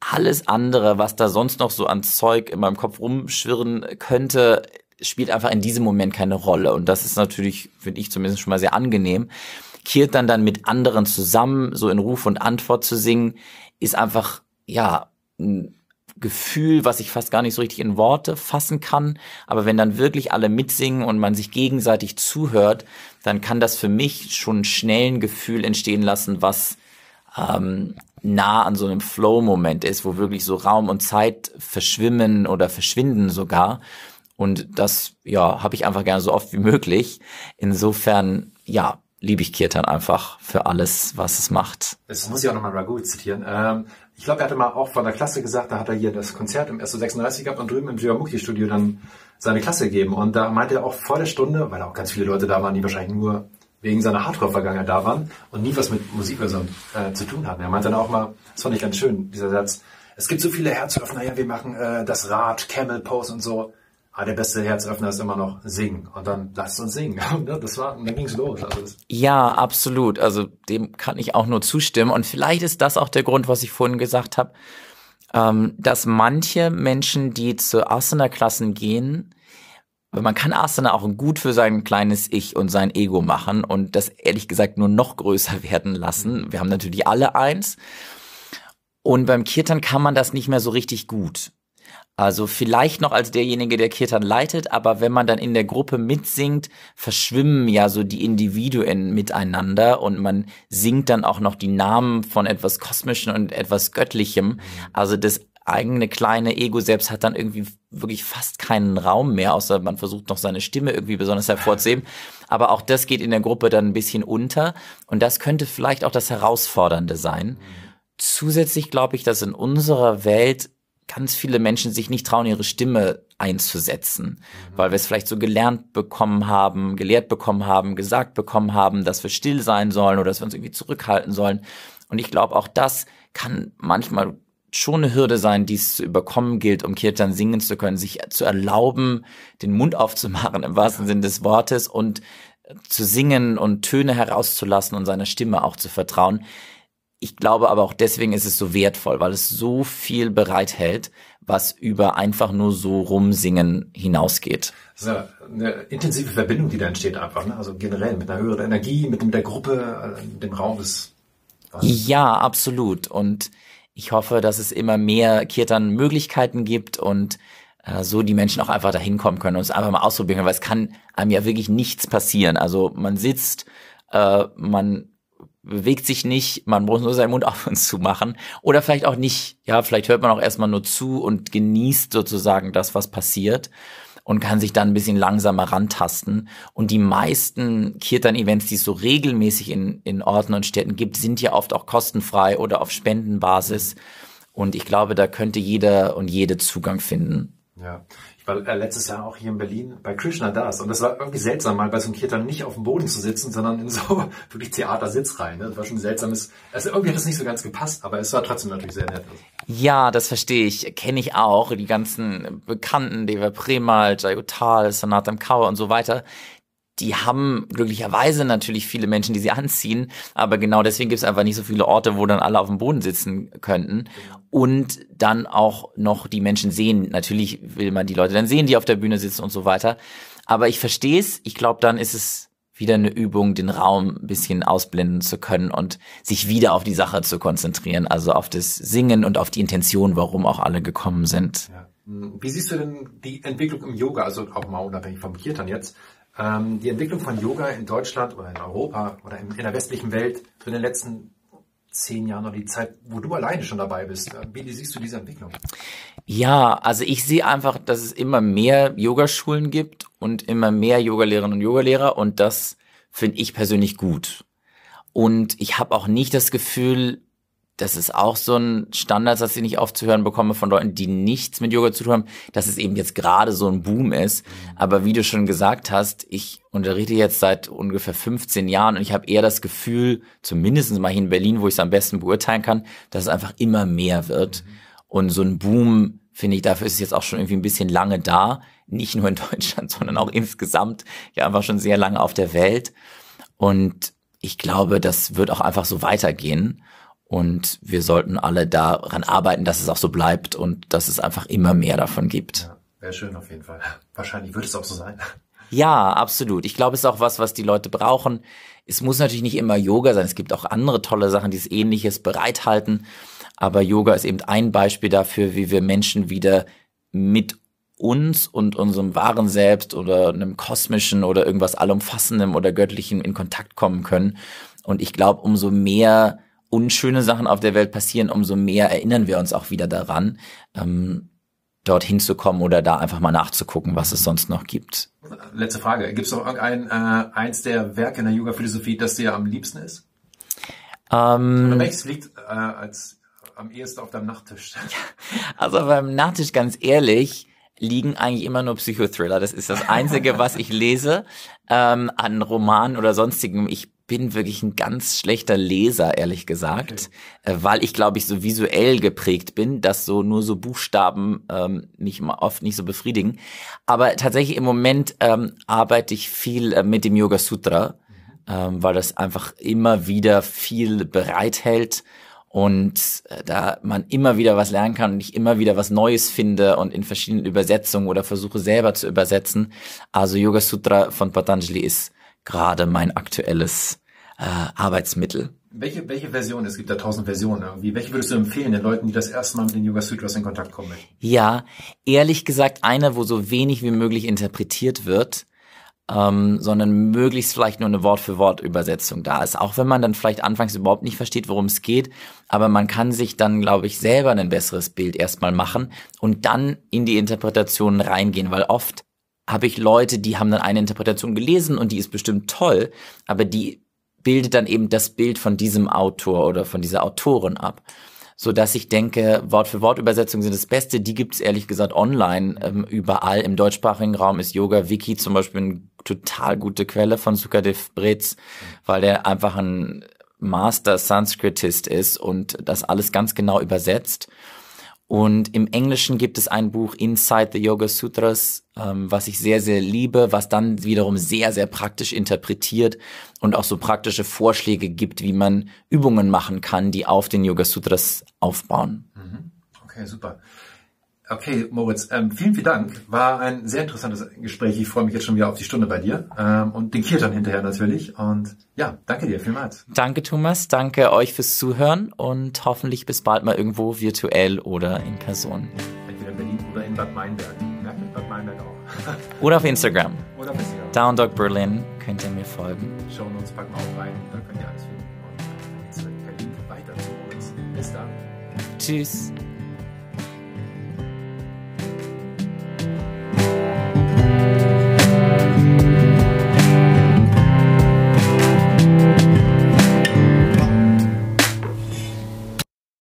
alles andere, was da sonst noch so an Zeug in meinem Kopf rumschwirren könnte, spielt einfach in diesem Moment keine Rolle. Und das ist natürlich, finde ich zumindest schon mal sehr angenehm. Kirtan dann mit anderen zusammen, so in Ruf und Antwort zu singen, ist einfach, ja, Gefühl, was ich fast gar nicht so richtig in Worte fassen kann. Aber wenn dann wirklich alle mitsingen und man sich gegenseitig zuhört, dann kann das für mich schon schnell ein Gefühl entstehen lassen, was ähm, nah an so einem Flow-Moment ist, wo wirklich so Raum und Zeit verschwimmen oder verschwinden sogar. Und das, ja, habe ich einfach gerne so oft wie möglich. Insofern, ja, liebe ich Kirtan einfach für alles, was es macht. Das muss ich auch nochmal Raghu zitieren. Ähm, ich glaube, er hatte mal auch von der Klasse gesagt, da hat er hier das Konzert im SO36 gehabt und drüben im Jivamukhi-Studio dann seine Klasse gegeben. Und da meinte er auch vor der Stunde, weil auch ganz viele Leute da waren, die wahrscheinlich nur wegen seiner Hardcore-Vergangenheit da waren und nie was mit Musik oder so äh, zu tun hatten. Er meinte dann auch mal, das fand ich ganz schön, dieser Satz, es gibt so viele Herzöffner, ja, wir machen äh, das Rad, Camel Pose und so. Ah, der beste Herzöffner ist immer noch singen. Und dann lasst uns singen. Und das war, dann ging's los. Also ja, absolut. Also dem kann ich auch nur zustimmen. Und vielleicht ist das auch der Grund, was ich vorhin gesagt habe, ähm, dass manche Menschen, die zu Asana-Klassen gehen, man kann Asana auch gut für sein kleines Ich und sein Ego machen und das ehrlich gesagt nur noch größer werden lassen. Wir haben natürlich alle eins. Und beim Kirtan kann man das nicht mehr so richtig gut. Also vielleicht noch als derjenige, der Kirtan leitet, aber wenn man dann in der Gruppe mitsingt, verschwimmen ja so die Individuen miteinander und man singt dann auch noch die Namen von etwas Kosmischem und etwas Göttlichem. Also das eigene kleine Ego selbst hat dann irgendwie wirklich fast keinen Raum mehr, außer man versucht noch seine Stimme irgendwie besonders hervorzuheben. Aber auch das geht in der Gruppe dann ein bisschen unter und das könnte vielleicht auch das Herausfordernde sein. Zusätzlich glaube ich, dass in unserer Welt ganz viele Menschen sich nicht trauen, ihre Stimme einzusetzen, mhm. weil wir es vielleicht so gelernt bekommen haben, gelehrt bekommen haben, gesagt bekommen haben, dass wir still sein sollen oder dass wir uns irgendwie zurückhalten sollen. Und ich glaube, auch das kann manchmal schon eine Hürde sein, die es zu überkommen gilt, um Kirtan singen zu können, sich zu erlauben, den Mund aufzumachen im wahrsten Sinne des Wortes und zu singen und Töne herauszulassen und seiner Stimme auch zu vertrauen. Ich glaube aber auch deswegen ist es so wertvoll, weil es so viel bereithält, was über einfach nur so rumsingen hinausgeht. Das ist eine intensive Verbindung, die da entsteht einfach. Ne? Also generell mit einer höheren Energie, mit, mit der Gruppe, äh, dem Raum ist. Ja, absolut. Und ich hoffe, dass es immer mehr Kirtan Möglichkeiten gibt und äh, so die Menschen auch einfach dahin kommen können und es einfach mal ausprobieren können, weil es kann einem ja wirklich nichts passieren. Also man sitzt, äh, man bewegt sich nicht, man muss nur seinen Mund auf und zu machen. Oder vielleicht auch nicht, ja, vielleicht hört man auch erstmal nur zu und genießt sozusagen das, was passiert und kann sich dann ein bisschen langsamer rantasten. Und die meisten Kirtan-Events, die es so regelmäßig in, in Orten und Städten gibt, sind ja oft auch kostenfrei oder auf Spendenbasis. Und ich glaube, da könnte jeder und jede Zugang finden. Ja, war äh, letztes Jahr auch hier in Berlin bei Krishna Das und das war irgendwie seltsam, mal bei so einem Kirtan nicht auf dem Boden zu sitzen, sondern in so wirklich Theatersitzreihen. Ne? Das war schon ein seltsames, also irgendwie hat das nicht so ganz gepasst, aber es war trotzdem natürlich sehr nett. Ja, das verstehe ich, kenne ich auch, die ganzen Bekannten, Deva Premal, Jayutal, Sanatam Kaur und so weiter, die haben glücklicherweise natürlich viele Menschen, die sie anziehen, aber genau deswegen gibt es einfach nicht so viele Orte, wo dann alle auf dem Boden sitzen könnten. Und dann auch noch die Menschen sehen. Natürlich will man die Leute dann sehen, die auf der Bühne sitzen und so weiter. Aber ich verstehe es. Ich glaube, dann ist es wieder eine Übung, den Raum ein bisschen ausblenden zu können und sich wieder auf die Sache zu konzentrieren, also auf das Singen und auf die Intention, warum auch alle gekommen sind. Ja. Wie siehst du denn die Entwicklung im Yoga, also auch mal unabhängig vom Kirtan jetzt, die Entwicklung von Yoga in Deutschland oder in Europa oder in, der westlichen Welt in den letzten zehn Jahren oder die Zeit, wo du alleine schon dabei bist. Äh, wie siehst du diese Entwicklung? Ja, also ich sehe einfach, dass es immer mehr Yogaschulen gibt und immer mehr Yogalehrerinnen und Yogalehrer und das finde ich persönlich gut. Und ich habe auch nicht das Gefühl, das ist auch so ein Standard, das ich nicht aufzuhören bekomme von Leuten, die nichts mit Yoga zu tun haben, dass es eben jetzt gerade so ein Boom ist. Aber wie du schon gesagt hast, ich unterrichte jetzt seit ungefähr 15 Jahren und ich habe eher das Gefühl, zumindest mal hier in Berlin, wo ich es am besten beurteilen kann, dass es einfach immer mehr wird. Und so ein Boom, finde ich, dafür ist es jetzt auch schon irgendwie ein bisschen lange da. Nicht nur in Deutschland, sondern auch insgesamt ja einfach schon sehr lange auf der Welt. Und ich glaube, das wird auch einfach so weitergehen. Und wir sollten alle daran arbeiten, dass es auch so bleibt und dass es einfach immer mehr davon gibt. Ja, wäre schön auf jeden Fall. Wahrscheinlich wird es auch so sein. Ja, absolut. Ich glaube, es ist auch was, was die Leute brauchen. Es muss natürlich nicht immer Yoga sein. Es gibt auch andere tolle Sachen, die es ähnliches bereithalten. Aber Yoga ist eben ein Beispiel dafür, wie wir Menschen wieder mit uns und unserem wahren Selbst oder einem kosmischen oder irgendwas allumfassendem oder göttlichen in Kontakt kommen können. Und ich glaube, umso mehr unschöne Sachen auf der Welt passieren, umso mehr erinnern wir uns auch wieder daran, ähm, dorthin zu kommen oder da einfach mal nachzugucken, was es sonst noch gibt. Letzte Frage. Gibt es noch irgendein äh, eins der Werke in der Yoga-Philosophie, das dir am liebsten ist? Ähm, Oder welches liegt äh, als am ehesten auf deinem Nachttisch? Also beim Nachttisch, ganz ehrlich, liegen eigentlich immer nur Psychothriller. Das ist das Einzige, was ich lese ähm, an Romanen oder sonstigem. Ich bin wirklich ein ganz schlechter Leser, ehrlich gesagt, okay. äh, weil ich, glaube ich, so visuell geprägt bin, dass so nur so Buchstaben ähm, mich oft nicht so befriedigen. Aber tatsächlich im Moment ähm, arbeite ich viel äh, mit dem Yoga Sutra, mhm. ähm, weil das einfach immer wieder viel bereithält und äh, da man immer wieder was lernen kann und ich immer wieder was Neues finde und in verschiedenen Übersetzungen oder versuche selber zu übersetzen. Also Yoga Sutra von Patanjali ist gerade mein aktuelles äh, Arbeitsmittel. Welche, welche Version? Es gibt da tausend Versionen irgendwie. Welche würdest du empfehlen den Leuten, die das erste Mal mit den Yoga Sutras in Kontakt kommen Ja, ehrlich gesagt eine, wo so wenig wie möglich interpretiert wird, ähm, sondern möglichst vielleicht nur eine Wort-für-Wort-Übersetzung da ist. Auch wenn man dann vielleicht anfangs überhaupt nicht versteht, worum es geht, aber man kann sich dann, glaube ich, selber ein besseres Bild erstmal machen und dann in die Interpretation reingehen, weil oft habe ich Leute, die haben dann eine Interpretation gelesen und die ist bestimmt toll, aber die bildet dann eben das Bild von diesem Autor oder von dieser Autorin ab. So dass ich denke, Wort für Wort Übersetzungen sind das Beste. Die gibt's ehrlich gesagt online ähm, überall. Im deutschsprachigen Raum ist Yoga Wiki zum Beispiel eine total gute Quelle von Sukadev Brez, weil der einfach ein Master Sanskritist ist und das alles ganz genau übersetzt. Und im Englischen gibt es ein Buch Inside the Yoga Sutras, ähm, was ich sehr, sehr liebe, was dann wiederum sehr, sehr praktisch interpretiert und auch so praktische Vorschläge gibt, wie man Übungen machen kann, die auf den Yoga Sutras aufbauen. Mhm. Okay, super. Okay, Moritz, ähm, vielen, vielen Dank. War ein sehr interessantes Gespräch. Ich freue mich jetzt schon wieder auf die Stunde bei dir ähm, und den Kirtan hinterher natürlich. Und ja, danke dir vielmals. Danke, Thomas. Danke euch fürs Zuhören und hoffentlich bis bald mal irgendwo virtuell oder in Person. Entweder in Berlin oder in Bad Meinberg. Ja, in Bad Meinberg auch. oder auf Instagram. Oder auf Instagram. Down Dog Berlin könnt ihr mir folgen. Schauen uns packen wir auch rein. Da könnt ihr alles finden. Und jetzt per Link weiter zu Moritz. Bis dann. Tschüss.